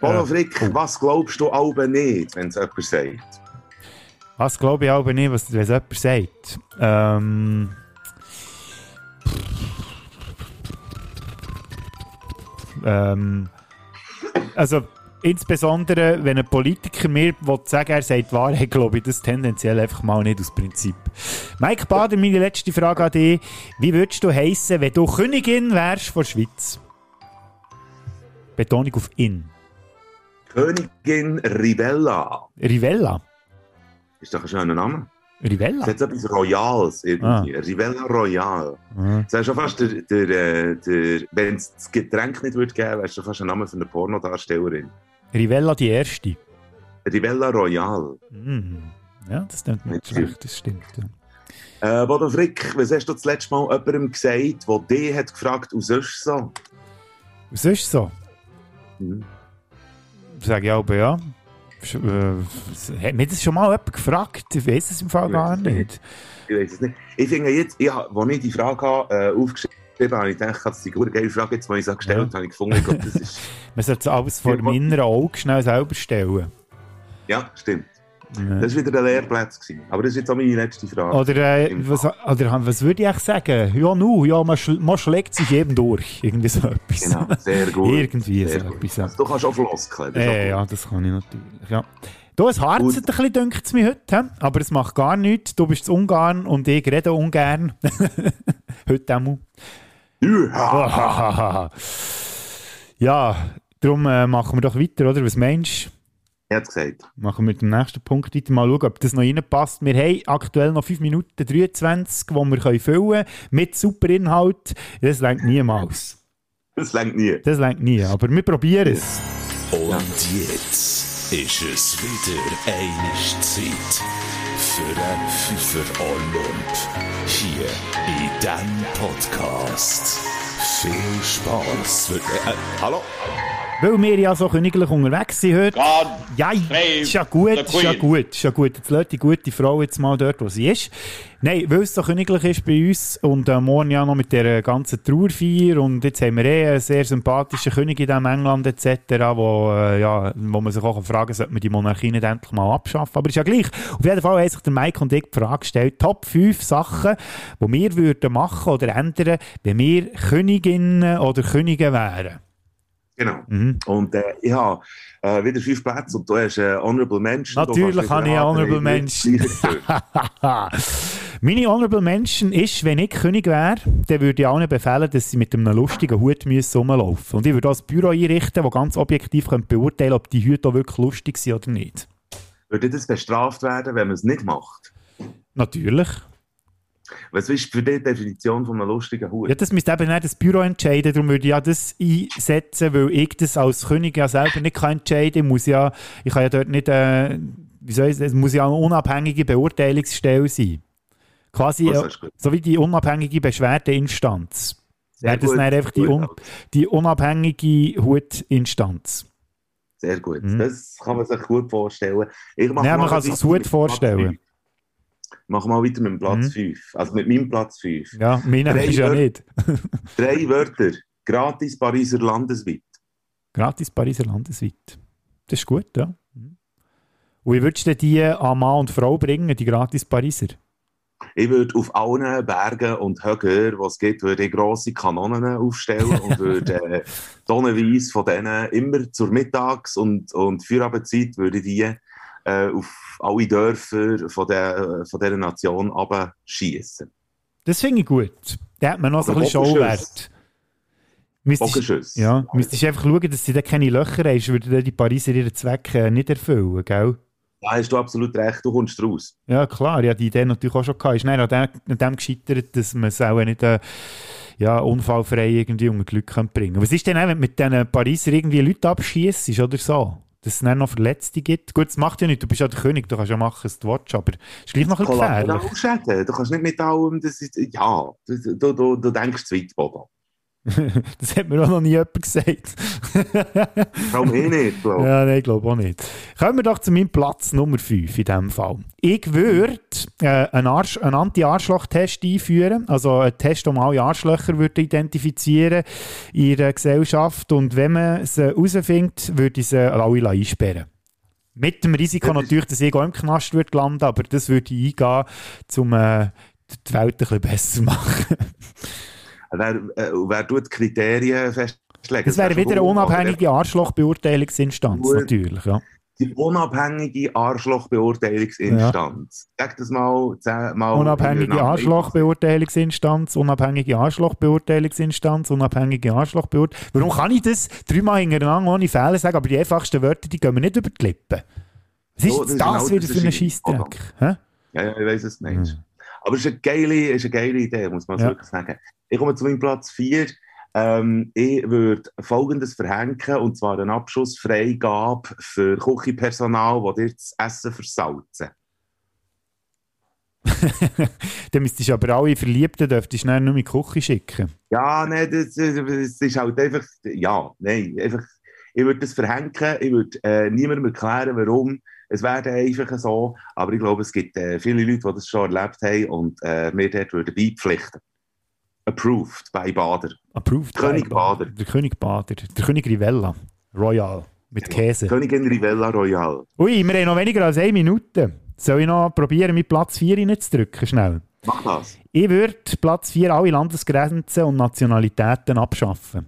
Polo Äh, Frick, was glaubst du aber nicht, wenn es jemand sagt? Was glaube ich aber nicht, was wenn es jemand sagt. Ähm. Ähm. Also, insbesondere, wenn ein Politiker mir sagen er sagt die Wahrheit, glaube ich das tendenziell einfach mal nicht aus Prinzip. Mike Bader, meine letzte Frage an dich. Wie würdest du heißen, wenn du Königin wärst von der Schweiz? Betonung auf in. Königin Rivella. Rivella. Ist doch ein schöner Name. Rivella? Es hat etwas Royales irgendwie. Rivella Royal. Ah. Das wäre schon fast der, der, äh, der wenn es das Getränk nicht würde geben, wäre es schon fast ein Name für eine Pornodarstellerin. Rivella die erste. Rivella Royal. Mhm. Ja, das klingt nicht schlecht, das stimmt. Ja. Äh, Bodo Frick, was hast du das letzte Mal jemandem gesagt, der dich hat gefragt, und sonst so? Und sonst so? Mhm. Sag ich aber ja. Äh, Hat mir das schon mal jemand gefragt? Ich weiß es im Fall gar nicht. Ich weiß es nicht. Ich finde jetzt, ich, als ich die Frage habe, äh, aufgeschrieben habe, habe ich gedacht, das ist eine gute geile Frage, jetzt, die ich so gestellt Ja. habe, ich gefunden, glaube, das ist... Man sollte es alles vor dem inneren Auge schnell selber stellen. Ja, stimmt. Ja. Das war wieder ein Lehrplatz. Gewesen. Aber das ist jetzt auch meine letzte Frage. Oder, äh, was, oder was würde ich eigentlich sagen? Ja, nu, ja, man, schl man schlägt sich eben durch. Irgendwie so etwas. Genau, sehr gut. Irgendwie Sehr so gut. etwas. Also, du kannst auch floskeln. Äh, auch ja, das kann ich natürlich. Ja. Du, es harzt Gut. ein bisschen, dünkt es mir heute, aber es macht gar nichts. Du bist zu Ungarn und ich rede ungern. heute einmal. Ja. ja, darum äh, machen wir doch weiter, oder? Was meinst du? Er hat gesagt. Machen wir mit dem nächsten Punkt weiter. Mal schauen, ob das noch reinpasst. Wir haben aktuell noch 5 Minuten 23, die wir können füllen können. Mit super Inhalt. Das längt niemals. Das längt nie. Das längt nie. Aber wir probieren es. Und jetzt ist es wieder eine Zeit für einen Pfeifer Olymp. Hier in diesem Podcast. Viel Spaß. Äh, hallo? Weil wir ja so königlich unterwegs sind heute. God Ja, ist ja gut, ist ja gut, ist ja gut. Jetzt lässt die gute Frau jetzt mal dort, wo sie ist. Nein, weil es so königlich ist bei uns und äh, morgen ja noch mit der ganzen Trauerfeier und jetzt haben wir eh einen sehr sympathischen König in diesem England etc., wo, äh, ja, wo man sich auch fragen sollte man die Monarchie nicht endlich mal abschaffen. Aber ist ja gleich. Auf jeden Fall haben sich der Mike und ich die Frage gestellt, Top 5 Sachen, die wir würden machen oder ändern, wenn wir Königinnen oder Könige wären. Genau. Mhm. Und äh, ich habe äh, wieder fünf Plätze und du hast äh, Honorable. Du Natürlich habe ich Honorable viel- Meine Honorable Mention ist, wenn ich König wäre, dann würde ich allen befehlen, dass sie mit einem lustigen Hut müssen rumlaufen Und ich würde auch ein Büro einrichten, das ganz objektiv beurteilen könnte, ob die Hüte wirklich lustig sind oder nicht. Würde das bestraft werden, wenn man es nicht macht? Natürlich. Was ist für dich die Definition von einem lustigen Hut? Ja, das müsste eben nicht das Büro entscheiden, darum würde ich ja das einsetzen, weil ich das als König ja selber nicht kann entscheiden kann. Ich muss ja, ich kann ja dort nicht, äh, wie soll ich sagen, es muss ja eine unabhängige Beurteilungsstelle sein. Quasi, Das äh, so wie die unabhängige Beschwerdeinstanz. Sehr Wäre das gut, dann einfach die, un die unabhängige Hutinstanz. Sehr gut. Mhm. Das kann man sich gut vorstellen. Ich mach Ja, man kann sich weiter gut vorstellen. Mach mal weiter mit dem Platz Mhm. 5. Also mit meinem Platz 5. Ja, meiner ist ja nicht. Drei Wörter. Gratis Pariser landesweit. Gratis Pariser landesweit. Das ist gut, ja. Mhm. Und wie würdest du die an Mann und Frau bringen, die gratis Pariser? Ich würde auf allen Bergen und Höhen, die es gibt, würde ich grosse Kanonen aufstellen und würde äh, tonnenweise von denen immer zur Mittags- und, und Feierabendzeit würde die äh, auf alle Dörfer von, der, von dieser Nation abschießen. Das finde ich gut. Da hat man noch so ein Aber bisschen. Showwert. Müsstest, ja, müsstest einfach schauen, dass sie da keine Löcher haben, würden die Pariser ihren Zweck äh, nicht erfüllen, gell? Da hast du absolut recht, du kommst raus. Ja, klar, ja, die Idee natürlich auch schon gehabt. Ist dann an dem, an dem gescheitert, dass man es auch nicht äh, ja, unfallfrei irgendwie unter Glück kann bringen Was ist denn, wenn du mit diesen Pariser irgendwie Leute abschießt oder so? Dass es dann noch Verletzte gibt? Gut, das macht ja nichts, du bist ja der König, du kannst ja machen, was du willst, aber es ist gleich noch ein bisschen gefährlich. Du kannst nicht mit allem, das ist, ja, du, du, du, du denkst zu weit, Bodo. das hat mir auch noch nie jemand gesagt. Allem eh nicht, glaube ich. Ja, nein, ich glaube auch nicht. Kommen wir doch zu meinem Platz Nummer 5 in diesem Fall. Ich würde äh, einen, Arsch, einen Anti-Arschloch-Test einführen, also einen Test, um alle Arschlöcher würde identifizieren in der Gesellschaft und wenn man sie herausfindet, würde ich sie alle einsperren. Mit dem Risiko natürlich, dass ich auch im Knast würde landen, aber das würde ich eingehen, um äh, die Welt ein bisschen besser zu machen. Wer, äh, wer tut die Kriterien festlegen? Das wäre wieder eine unabhängige Arschlochbeurteilungsinstanz, Gut. natürlich. Ja. Die unabhängige Arschlochbeurteilungsinstanz. Sag das mal zehnmal. Unabhängige. Arschlochbeurteilungsinstanz, unabhängige Arschlochbeurteilungsinstanz, unabhängige Arschlochbeurteilungsinstanz. Warum kann ich das dreimal hintereinander ohne Fehler sagen, aber die einfachsten Wörter, die gehen mir nicht über die Lippen? Was ist So, das das, ist ein wieder für ein. Scheissdreck? Hä? Ja, ja, ich weiß, was du meinst. Aber es ist eine geile, ist eine geile Idee, muss man Ja. wirklich sagen. Ich komme zu meinem Platz 4. Ähm, ich würde Folgendes verhängen, und zwar eine Abschussfreigabe für Küchenpersonal, das dir das Essen versalzen. Dann müsstest du aber alle Verliebten dürftest du nur in die Küche schicken. Ja, nein, das das ist halt einfach, ja, nein, einfach, ich würde das verhängen, ich würde äh, niemandem erklären, warum. Es wäre einfach so, aber ich glaube, es gibt äh, viele Leute, die das schon erlebt haben und äh, mir dort würden beipflichten. Approved bei Bader. Approved. König by- Bader. Der König Bader. Der König Rivella. Royal. Mit Käse. Königin Rivella Royal. Ui, wir haben noch weniger als eine Minute. Soll ich noch probieren, mit Platz 4 reinzudrücken? Schnell. Mach das. Ich würde Platz 4 alle Landesgrenzen und Nationalitäten abschaffen.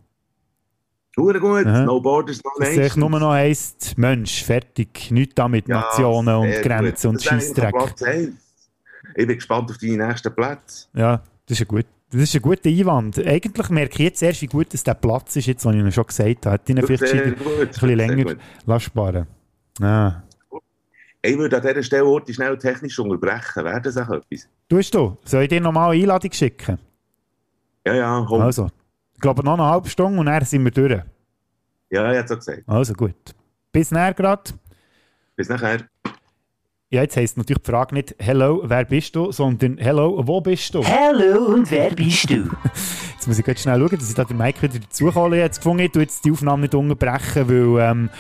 Hure gut, Aha. no borders, no Dass es nations. nur noch heisst, Mensch, fertig. Nichts da mit Ja, Nationen und Grenzen und Scheissdreck. Platz. Ich bin gespannt auf deine nächsten Plätze. Ja, das ist ein, gut, das ist ein guter Einwand. Eigentlich merke ich jetzt erst, wie gut dass der Platz ist, jetzt, was ich Ihnen schon gesagt habe. Hätte ich ihn vielleicht ein bisschen länger lassen sparen Ah. Ich würde an dieser Stelle Orte schnell technisch unterbrechen. Wäre das auch etwas? Tust du? Soll ich dir nochmal eine Einladung schicken? Ja, ja, komm. Also, glaube noch eine halbe Stunde und dann sind wir durch. Ja, ich hätte es gesagt. Also gut. Bis näher gerade. Bis nachher. Ja, jetzt heisst natürlich die Frage nicht «Hello, wer bist du?», sondern «Hello, wo bist du?» Hallo und wer bist du? Jetzt muss ich ganz schnell schauen, dass ich da den Mike wieder dazukomme. Ich habe jetzt gefunden, ich tue jetzt die Aufnahme nicht unterbrechen, weil ähm,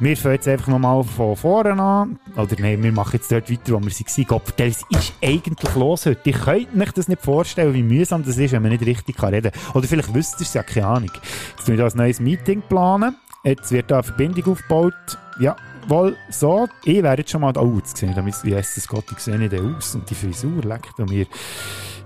wir fangen jetzt einfach nochmal von vorne an. Oder nein, wir machen jetzt dort weiter, wo wir waren. Gott, was ist eigentlich los heute? Ich könnte euch das nicht vorstellen, wie mühsam das ist, wenn man nicht richtig reden kann. Oder vielleicht wisst ihr es ja, keine Ahnung. Jetzt ich da ein neues Meeting planen. Jetzt wird da eine Verbindung aufgebaut. Ja, wohl so. Ich wäre jetzt schon mal... Oh, jetzt sehe ich, wie heisst das Gott, ich sehe nicht aus. Und die Frisur leckt an mir.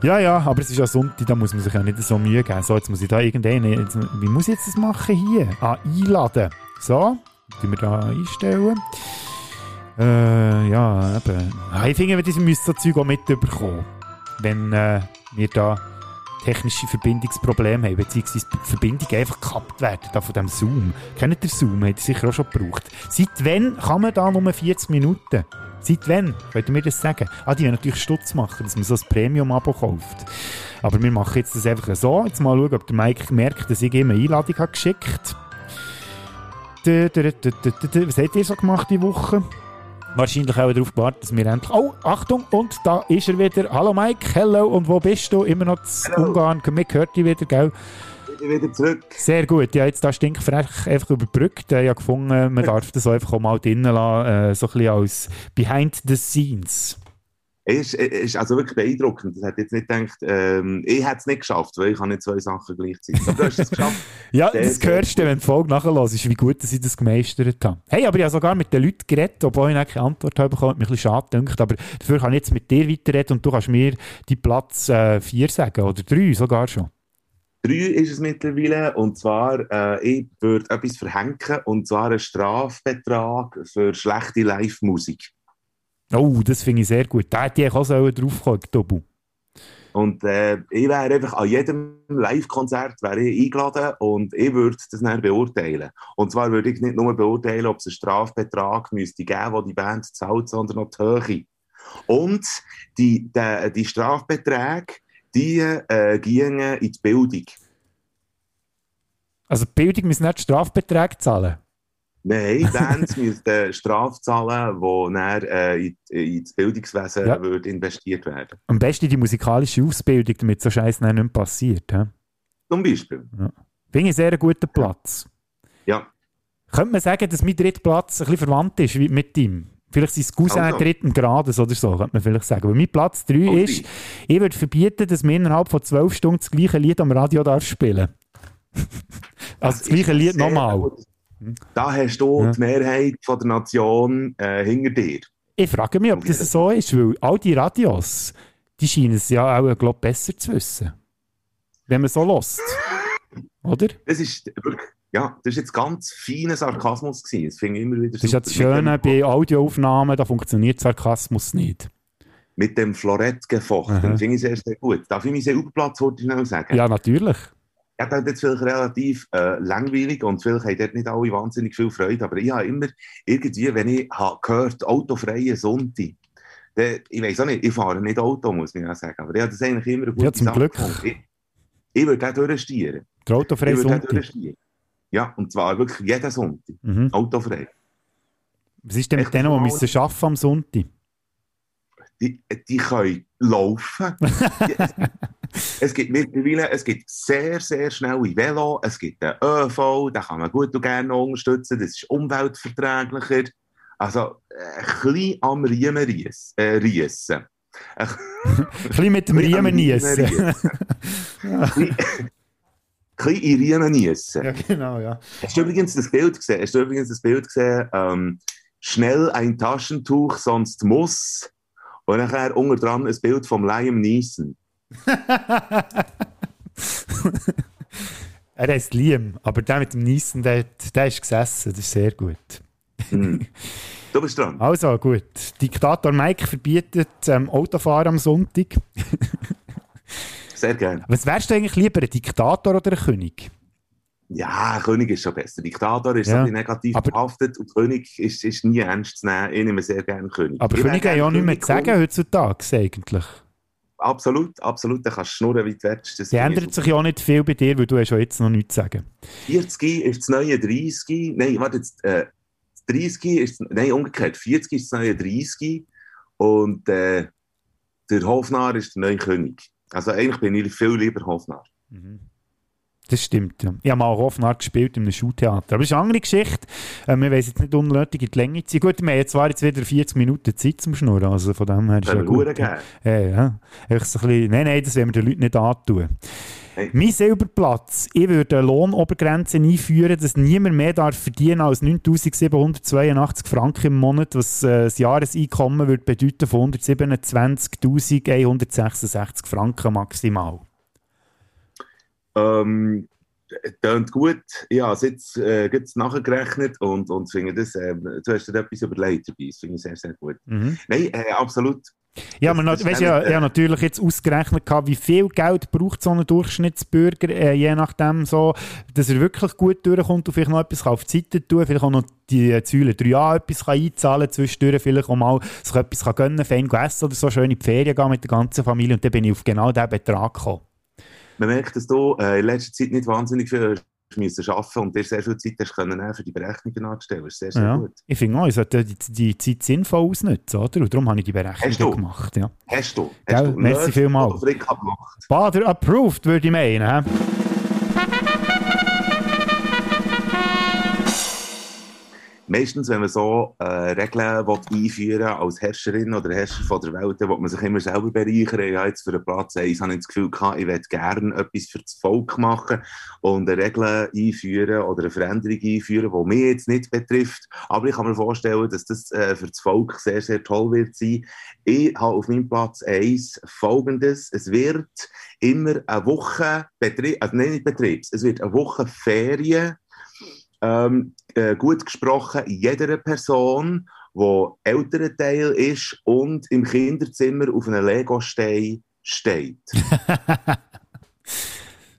Ja, ja, aber es ist ja Sonntag, da muss man sich ja nicht so Mühe geben. So, jetzt muss ich da irgendeinen... Wie muss ich jetzt das machen hier? Ah, einladen. So, die wir da einstellen. Äh, ja, eben. Ich finde, wir müssen so Zeug auch mitbekommen. Wenn äh, wir da technische Verbindungsprobleme haben, beziehungsweise die Verbindungen einfach gekappt werden, da von dem Zoom. Kennt ihr Zoom? Habt ihr sicher auch schon gebraucht. Seit wann kann man da nur 40 Minuten? Seit wann? Könnt ihr mir das sagen? Ah, die wollen natürlich Stutz machen, dass man so ein Premium-Abo kauft. Aber wir machen jetzt das einfach so. Jetzt mal schauen, ob der Mike merkt, dass ich ihm eine Einladung habe geschickt Dö, Was habt ihr so gemacht die Woche? Wahrscheinlich auch darauf gewartet, dass wir endlich... Oh, Achtung, und da ist er wieder. Hallo Mike, hello, und wo bist du? Immer noch zu Hello. Ungarn. Mir hört dich wieder, gell? Ich bin wieder zurück. Sehr gut. Ja, jetzt da stinkfrech einfach überbrückt. Ich habe gefunden, man darf das einfach auch mal drinnen lassen, äh, so ein bisschen als Behind the Scenes. Es ist, ist also wirklich beeindruckend. Ich hätte jetzt nicht gedacht, ähm, ich hätte es nicht geschafft, weil ich habe nicht zwei Sachen gleichzeitig. Aber du hast es geschafft. Ja, das hörst du, wenn die Folge nachhörst, wie gut dass ich das gemeistert habe. Hey, aber ich habe sogar mit den Leuten geredet, obwohl ich keine Antwort habe bekommen, hat mich ein bisschen schade gedacht, aber dafür kann ich jetzt mit dir weiterreden und du kannst mir die Platz 4 sagen, oder 3 sogar schon. Drei ist es mittlerweile, und zwar, äh, ich würde etwas verhängen, und zwar einen Strafbetrag für schlechte Live-Musik. Oh, das finde ich sehr gut. Da hätte ich auch sollen draufkommen, Tobu. Und äh, ich wäre einfach an jedem Live-Konzert eingeladen und ich würde das dann beurteilen. Und zwar würde ich nicht nur beurteilen, ob es einen Strafbetrag müsste geben, den die Band zahlt, sondern auch die Höhe. Und die, die, die Strafbeträge, die äh, gingen in die Bildung. Also die Bildung müssen nicht Strafbeträge zahlen. Nein, Bands müssen Strafe zahlen, die dann äh, in, in das Bildungswesen Ja. würde investiert werden. Am besten die musikalische Ausbildung, damit so Scheiß nicht mehr passiert. He? Zum Beispiel. Finde ich sehr einen guten Platz. Ja. Könnte man sagen, dass mein dritter Platz ein bisschen verwandt ist wie mit ihm? Vielleicht sein Cousin Also. dritten Grades oder so, könnte man vielleicht sagen. Aber mein Platz 3 Okay. ist, ich würde verbieten, dass man innerhalb von zwölf Stunden das gleiche Lied am Radio darf spielen Also das gleiche ist Lied nochmal. gut. Da hast du Ja. die Mehrheit von der Nation äh, hinter dir. Ich frage mich, ob das so ist, weil all die Radios, die scheinen es ja auch, glaube ich, besser zu wissen. Wenn man so lässt. Oder? Das ist wirklich, ja, das ist jetzt ganz feiner Sarkasmus gewesen. Das finde ich immer wieder Das ist ja das Schöne bei Audioaufnahmen, da funktioniert Sarkasmus nicht. mit dem Florett gefochten. Aha. Finde ich sehr, sehr gut. Darf ich sehr Platz heute schnell sagen? Ja, natürlich. Ja, das ist vielleicht relativ äh, langweilig und vielleicht haben dort nicht alle wahnsinnig viel Freude, aber ich habe immer irgendwie, wenn ich habe gehört, autofreie Sonntag, dann, ich weiß auch nicht, ich fahre nicht Auto, muss ich auch sagen, aber ich habe das eigentlich immer eine gute Ja, zum Sache Glück. Ich, ich würde gerne durchstieren. Der autofreie Sonntag. Ja, und zwar wirklich jeden Sonntag. Mhm. Autofrei. Was ist denn mit Echt denen, die müssen arbeiten am Sonntag? Die, die können laufen. es, gibt mittlerweile es gibt sehr, sehr schnelle Velo, es gibt den ÖV, den kann man gut und gerne unterstützen, das ist umweltverträglicher. Also, ein bisschen am Riemen ries- äh, riessen. Ein bisschen mit dem Riemen riessen. Ein bisschen- in Riemen niessen. ja, genau, ja. Hast du übrigens das Bild gesehen? Hast du übrigens das Bild gesehen? Ähm, schnell ein Taschentuch, sonst muss. Und nachher unter dran ein Bild vom Liam Neeson. Er heißt Liam, aber der mit dem Niesen, der, der ist gesessen, das ist sehr gut. Hm. Du bist dran. Also gut, Diktator Mike verbietet ähm, Autofahren am Sonntag. Sehr gerne. Was wärst du eigentlich lieber, ein Diktator oder ein König? Ja, König ist schon besser. Diktator ist Ja, negativ aber- behaftet und König ist, ist nie ernst zu nehmen. Ich nehme sehr gerne König. Aber Könige haben ja auch nicht mehr König zu sagen heutzutage eigentlich. Absolut, absolut. Da kannst du schnurren, wie du willst. Das ändert sich ja auch nicht viel bei dir, weil du hast ja jetzt noch nichts zu sagen. 40 ist das neue 30. Nein, warte, jetzt, äh, das 30 ist, nein, umgekehrt. 40 ist das neue 30. Und äh, der Hofnarr ist der neue König. Also eigentlich bin ich viel lieber Hofnarr. Das stimmt, ja. Ich habe mal Hofnarr gespielt in einem Schultheater. Aber das ist eine andere Geschichte. Ähm, wir wollen jetzt nicht unnötig in die Länge ziehen. Gut, wir haben jetzt zwar jetzt wieder 40 Minuten Zeit zum Schnurren, also von dem her ist ja gut. Ja, ja. Einfach so ein bisschen, nein, nein, das wollen wir den Leuten nicht antun. Hey. Mein Silberplatz. Ich würde eine Lohnobergrenze einführen, dass niemand mehr darf verdienen als 9'782 Franken im Monat, was äh, das Jahreseinkommen würde bedeuten von 127'166 Franken maximal. Ähm, tönt gut. Habe es jetzt äh, gleich nachgerechnet und, und finde das, äh, du hast dir etwas überlegt dabei. Das finde ich sehr, sehr gut. Mhm. Nein, äh, absolut. Ja, das weißt, ja, äh, natürlich jetzt ausgerechnet, gehabt, wie viel Geld braucht so ein Durchschnittsbürger, äh, je nachdem so, dass er wirklich gut durchkommt und vielleicht noch etwas auf die Seite tun vielleicht auch noch die äh, Säule 3a etwas kann einzahlen zwischendurch vielleicht auch mal sich etwas kann gönnen, fein gehen essen oder so, schön in die Ferien gehen mit der ganzen Familie und dann bin ich auf genau diesen Betrag gekommen. Man merkt, dass du äh, in letzter Zeit nicht wahnsinnig viel müssen arbeiten und dir sehr viel Zeit hast können für die Berechnungen anzustellen. Das ist sehr, sehr Ja. gut. Ich finde auch, ich sollte die, die Zeit sinnvoll ausnutzen, oder? Und darum habe ich die Hast du? Berechnung gemacht. Ja. Hast du? Gell, Hast du? merci vielmals. Bader approved, würde ich meinen. hä? Meistens, wenn man so äh, Regeln will einführen als Herrscherin oder Herrscher von der Welt, will man sich immer selber bereichern. Ja, jetzt für den Platz 1 habe ich das Gefühl gehabt, ich möchte gerne etwas für das Volk machen und eine Regel einführen oder eine Veränderung einführen, die mich jetzt nicht betrifft. Aber ich kann mir vorstellen, dass das äh, für das Volk sehr, sehr toll wird sein. Ich habe auf meinem Platz 1 folgendes. Es wird immer eine Woche Betrieb, also nein, nicht Betriebs, es wird eine Woche Ferien ähm, äh, gut gesprochen jeder Person, die älterer Teil ist und im Kinderzimmer auf einem Lego-Stein steht.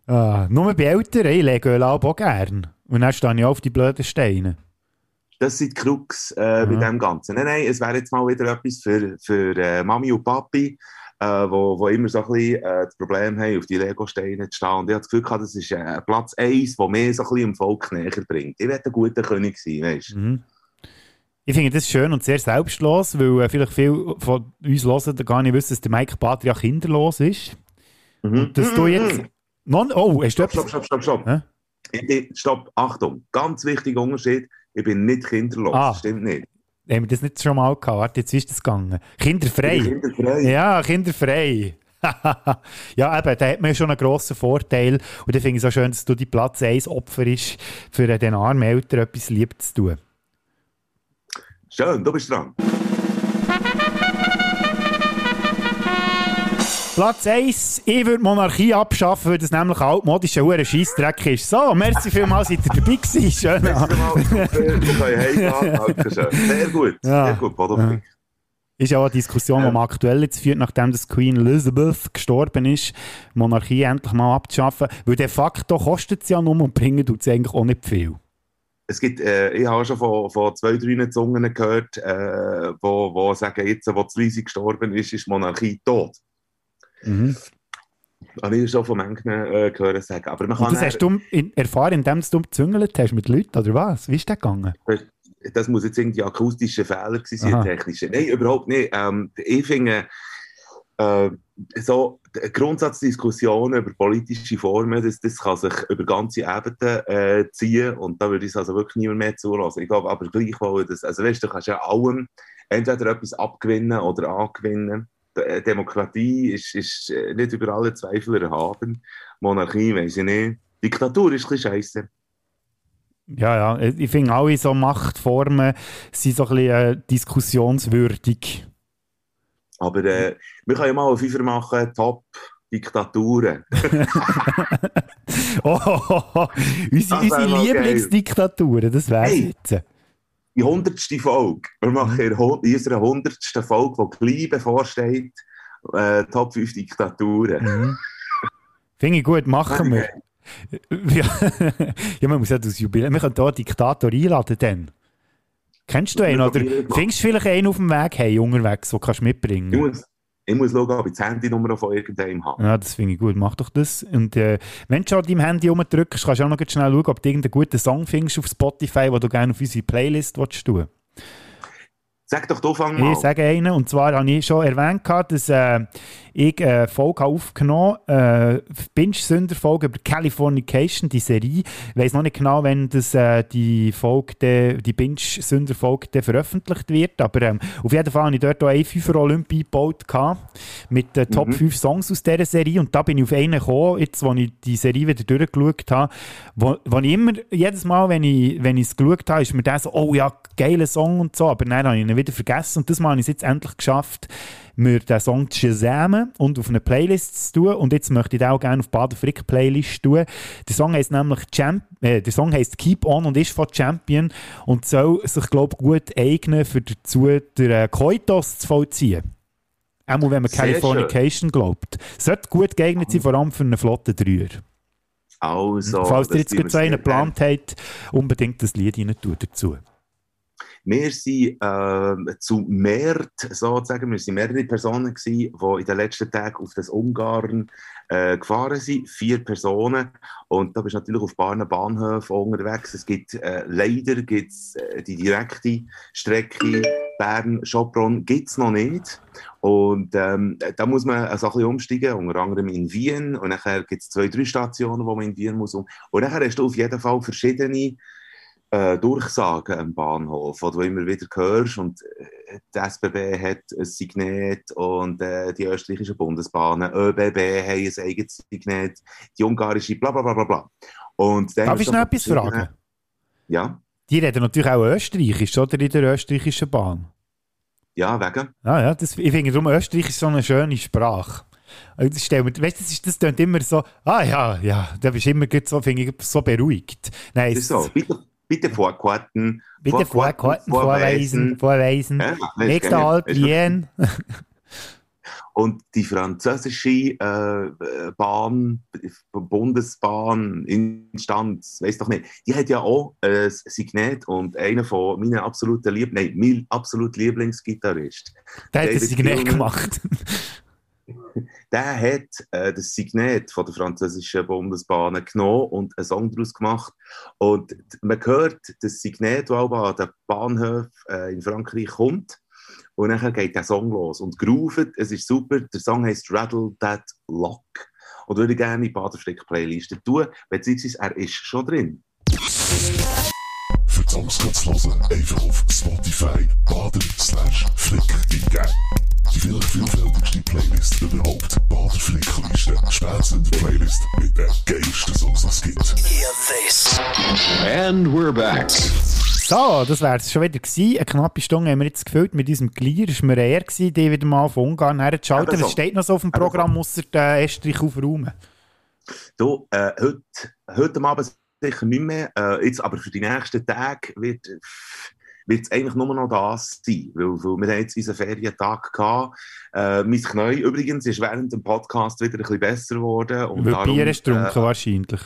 Ah, nur bei Eltern, ich lege auch gern. Und dann stehe ich auf die blöden Steine. Das sind die Krux äh, bei dem Ganzen. Nein, nein, es wäre jetzt mal wieder etwas für, für äh, Mami und Papi, äh, wo, wo immer so ein bisschen äh, das Problem haben, auf die Lego-Steine zu stehen. Und ich habe das Gefühl gehabt, das ist äh, Platz 1, der mir so ein bisschen im Volk näher bringt. Ich werde ein guter König sein, weißt du. Mhm. Ich finde das schön und sehr selbstlos, weil äh, vielleicht viele von uns hören, gar nicht wissen, dass der Mike ja kinderlos ist. Und dass du jetzt... Non oh, hast du Mhm. Stopp, stopp, stopp, stopp, stopp. Hä? Stopp, Achtung, ganz wichtiger Unterschied. Ich bin nicht kinderlos, Ah. stimmt nicht. Haben wir das nicht schon mal gehabt? Warte, jetzt ist das gegangen. Kinderfrei. Kinderfrei. Ja, kinderfrei. ja, eben, da hat man ja schon einen grossen Vorteil. Und dann finde ich es auch schön, dass du die Platz 1 Opfer ist, für äh, den armen Eltern etwas lieb zu tun. Schön, du bist dran. Platz 1, ich würde Monarchie abschaffen, weil das nämlich ein altmodischer hure Scheissdreck ist. So, merci vielmals, seid ihr dabei gewesen. Schön. Sehr gut, Ja. sehr gut, Bodo. Ist ja auch eine Diskussion, die man aktuell jetzt führt, nachdem das Queen Elizabeth gestorben ist, Monarchie endlich mal abzuschaffen. Weil de facto kostet es ja nur und bringen tut es eigentlich auch nicht viel. es gibt, äh, ich habe schon von, von zwei, drei Zungen gehört, äh, wo, wo sagen, jetzt, wo das Lysi gestorben ist, ist die Monarchie tot. Mhm. Habe ich schon von manchen äh, gehört sagen. Aber man kann Und das hast du in, erfahren, indem du gezüngelt hast mit Leuten, oder was? Wie ist das gegangen? das muss jetzt irgendwie akustische Fehler gewesen sein, technische. Nein, überhaupt nicht. Ähm, ich finde, äh, so Grundsatzdiskussionen über politische Formen, das, das kann sich über ganze Ebenen äh, ziehen und da würde ich es also wirklich niemand mehr zulassen. Ich glaube aber gleichwohl, dass, also weißt, du kannst ja allem entweder etwas abgewinnen oder angewinnen. Äh, Demokratie ist, ist äh, nicht über alle Zweifel erhaben. Monarchie, weiß ich nicht. Diktatur ist ein bisschen scheisse. Ja, ja, ich finde alle so Machtformen sind so ein bisschen äh, diskussionswürdig. Aber äh, wir können ja mal einen Fünfer machen, Top Diktaturen. Oh, oh, oh, unsere, unsere. Lieblingsdiktaturen, das wäre Hey. jetzt. Die hundertste Folge. Wir machen in hu- in unserer hundertsten Folge, die gleich bevorsteht, äh, Top 5 Diktaturen. Mhm. Finde ich gut, machen wir. Ja, ja, man muss ja das Jubiläum. Wir können hier einen Diktator einladen dann. Kennst du einen? Oder findest du vielleicht einen auf dem Weg hey, unterwegs, den kannst du mitbringen? Muss, ich muss schauen, ob ich die Handynummer von irgendeinem habe. Ja, das finde ich gut. Mach doch das. Und äh, wenn du schon an deinem Handy rumdrückst, kannst du auch noch schnell schauen, ob du irgendeinen guten Song findest auf Spotify, den du gerne auf unsere Playlist willst tun Sag doch, du fang mal. Ich sage einen, und zwar habe ich schon erwähnt, dass äh, ich eine Folge habe aufgenommen habe, äh, Binge-Sünder-Folge über Californication, die Serie. Ich weiss noch nicht genau, wenn das, äh, die Folge, die Binge-Sünder-Folge veröffentlicht wird, aber ähm, auf jeden Fall habe ich dort auch einen Fünfer Olympi gebaut mit den Top Mhm. 5 Songs aus dieser Serie und da bin ich auf einen gekommen, jetzt, als ich die Serie wieder durchgeschaut habe, wo, wo ich immer, jedes Mal, wenn ich, es geschaut habe, ist mir der so, oh ja, geiler Song und so, aber dann habe ich ihn wieder vergessen und das Mal habe ich es jetzt endlich geschafft, mir den Song zu shazamen und auf eine Playlist zu tun und jetzt möchte ich den auch gerne auf Bader Frick Playlist tun. Der Song heisst nämlich Champ äh, der Song heisst Keep On und ist von Champion und soll sich, glaube ich, gut eignen, für dazu den äh, Koitos zu vollziehen. Auch wenn man Sehr Californication glaubt. Sollte gut geeignet sein, vor allem für einen flotten Dreier. Also, Falls ihr jetzt gerade so einen geplant habt, unbedingt das Lied rein tun dazu. Wir sind äh, zu mehr, sozusagen, wir sind mehrere Personen gewesen, die in den letzten Tagen auf das Ungarn äh, gefahren sind. Vier Personen. Und da bist du natürlich auf Bahnen, Bahnhöfen unterwegs. Es gibt, äh, leider gibt's, äh, die direkte Strecke Bern-Schopron gibt's noch nicht. Und ähm, da muss man ein bisschen umsteigen, unter anderem in Wien. Und nachher gibt es zwei, drei Stationen, wo man in Wien muss. Und nachher hast du auf jeden Fall verschiedene äh, Durchsagen am Bahnhof, die du immer wieder hörst. Und äh, die SBB hat ein Signet und äh, die österreichischen Bundesbahnen, ÖBB haben ein eigenes Signet, die ungarische bla bla bla bla bla. Und dann Darf ich noch etwas fragen? Ja, Die reden natürlich auch Österreichisch, oder? In der österreichischen Bahn. ja, wegen. Ah, ja, das, ich finde darum, Österreich ist so eine schöne Sprache. Also das stell mir, weißt, das, ist, das klingt immer so, ah ja, ja, da bist du immer so, finde ich, so beruhigt. Nein, Das ist so. Bitte, bitte vorkarten. Bitte vorkarten, vorweisen, vorweisen. Ja, das Nächster. Halt, Wien. Und die französische äh, Bahn, Bundesbahn, Instanz, weiß doch nicht, die hat ja auch ein Signet und einer von meinen absoluten Lieb nein, mein absolut Lieblingsgitarrist, Der hat David das Signet Gilmour. gemacht. der hat äh, das Signet von der französischen Bundesbahn genommen und einen Song daraus gemacht. Und man hört das Signet, das an den Bahnhöfen äh, in Frankreich kommt. Und dann geht der Song los und groovet. Es ist super. Der Song heißt Rattle That Lock. Und würde gerne in die Baderflick-Playliste tun, beziehungsweise er ist schon drin. Für die Songs zu hören, einfach auf Spotify baden slash flick eingeben. Die vielleicht vielfältigste Playlist überhaupt. Bader Flickliste. Spätzende Playlist mit den geilsten Songs, die es gibt. Hear this. And we're back. So, das wäre es schon wieder gewesen. Eine knappe Stunde haben wir jetzt gefüllt mit unserem Glier. Es war mir eher, gewesen, die wieder mal von Ungarn herzuschalten. Eben so. Was steht noch so auf dem. Programm, ausser äh, Estrich aufräumen? Du, äh, heute, heute Abend sicher nicht mehr. Äh, jetzt, aber für die nächsten Tage wird wird es eigentlich nur noch das sein, weil, weil wir haben jetzt unseren Ferientag gehabt. Äh, mein Knie übrigens ist während dem Podcast wieder ein bisschen besser geworden. Und Weil darum, Bier ist getrunken, äh, wahrscheinlich.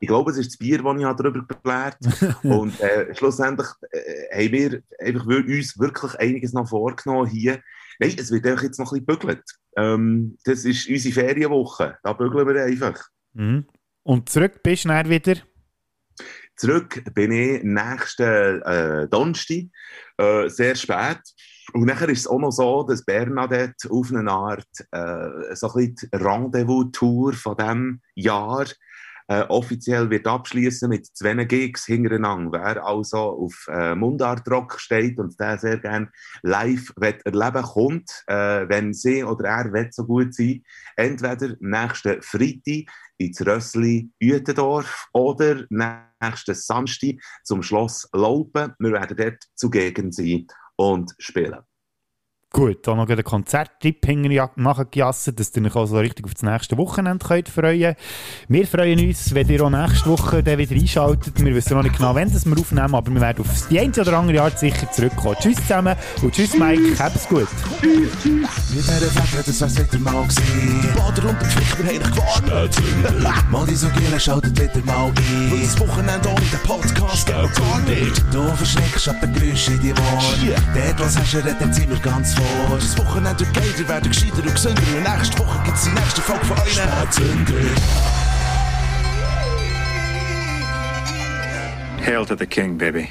Ich glaube, es ist das Bier, das ich darüber geklärt habe. Und äh, schlussendlich äh, haben wir einfach uns wirklich einiges noch vorgenommen hier. Nein, es wird einfach jetzt noch ein bisschen bügelt. Ähm, das ist unsere Ferienwoche. Da bügeln wir einfach. Mhm. Und zurück bist du dann wieder? Zurück bin ich nächsten äh, Donnerstag, äh, sehr spät. Und nachher ist es auch noch so, dass Bernadette auf eine Art äh, so ein Rendezvous-Tour von diesem Jahr äh, offiziell wird abschließen mit zwei Gigs hintereinander. Wer also auf äh, Mundart-Rock steht und der sehr gerne live erleben kommt, äh, wenn sie oder er so gut sein entweder nächsten Freitag ins Rössli Uetendorf oder nächsten Samstag zum Schloss Laupen. Wir werden dort zugegen sein und spielen. Gut, dann noch ein Konzerttrip nachgejasset, dass ihr euch auch so richtig auf das nächste Wochenende könnt freuen Wir freuen uns, wenn ihr auch nächste Woche dann wieder einschaltet. Wir wissen noch nicht genau, wann das wir aufnehmen, aber wir werden auf die eine oder andere Art sicher zurückkommen. Tschüss zusammen und tschüss Mike, hab's gut. Tschüss, tschüss. Mit dieser Fahrt, das war's wieder mal gewesen. Bader und der Pflicht, wir haben. Mal die so Giele, schaltet wieder mal ein. Weil das Wochenende ohne den Podcast geht gar nicht. Du verschreckst ab den Geräuschen in die Ohren. Dort, was hast du, redet sind wir ganz vor vor. Das Wochenende geht, gescheiter und gesünder. Und nächste Woche die nächste Folge von euch. Spätzünder. Hail to the king, baby.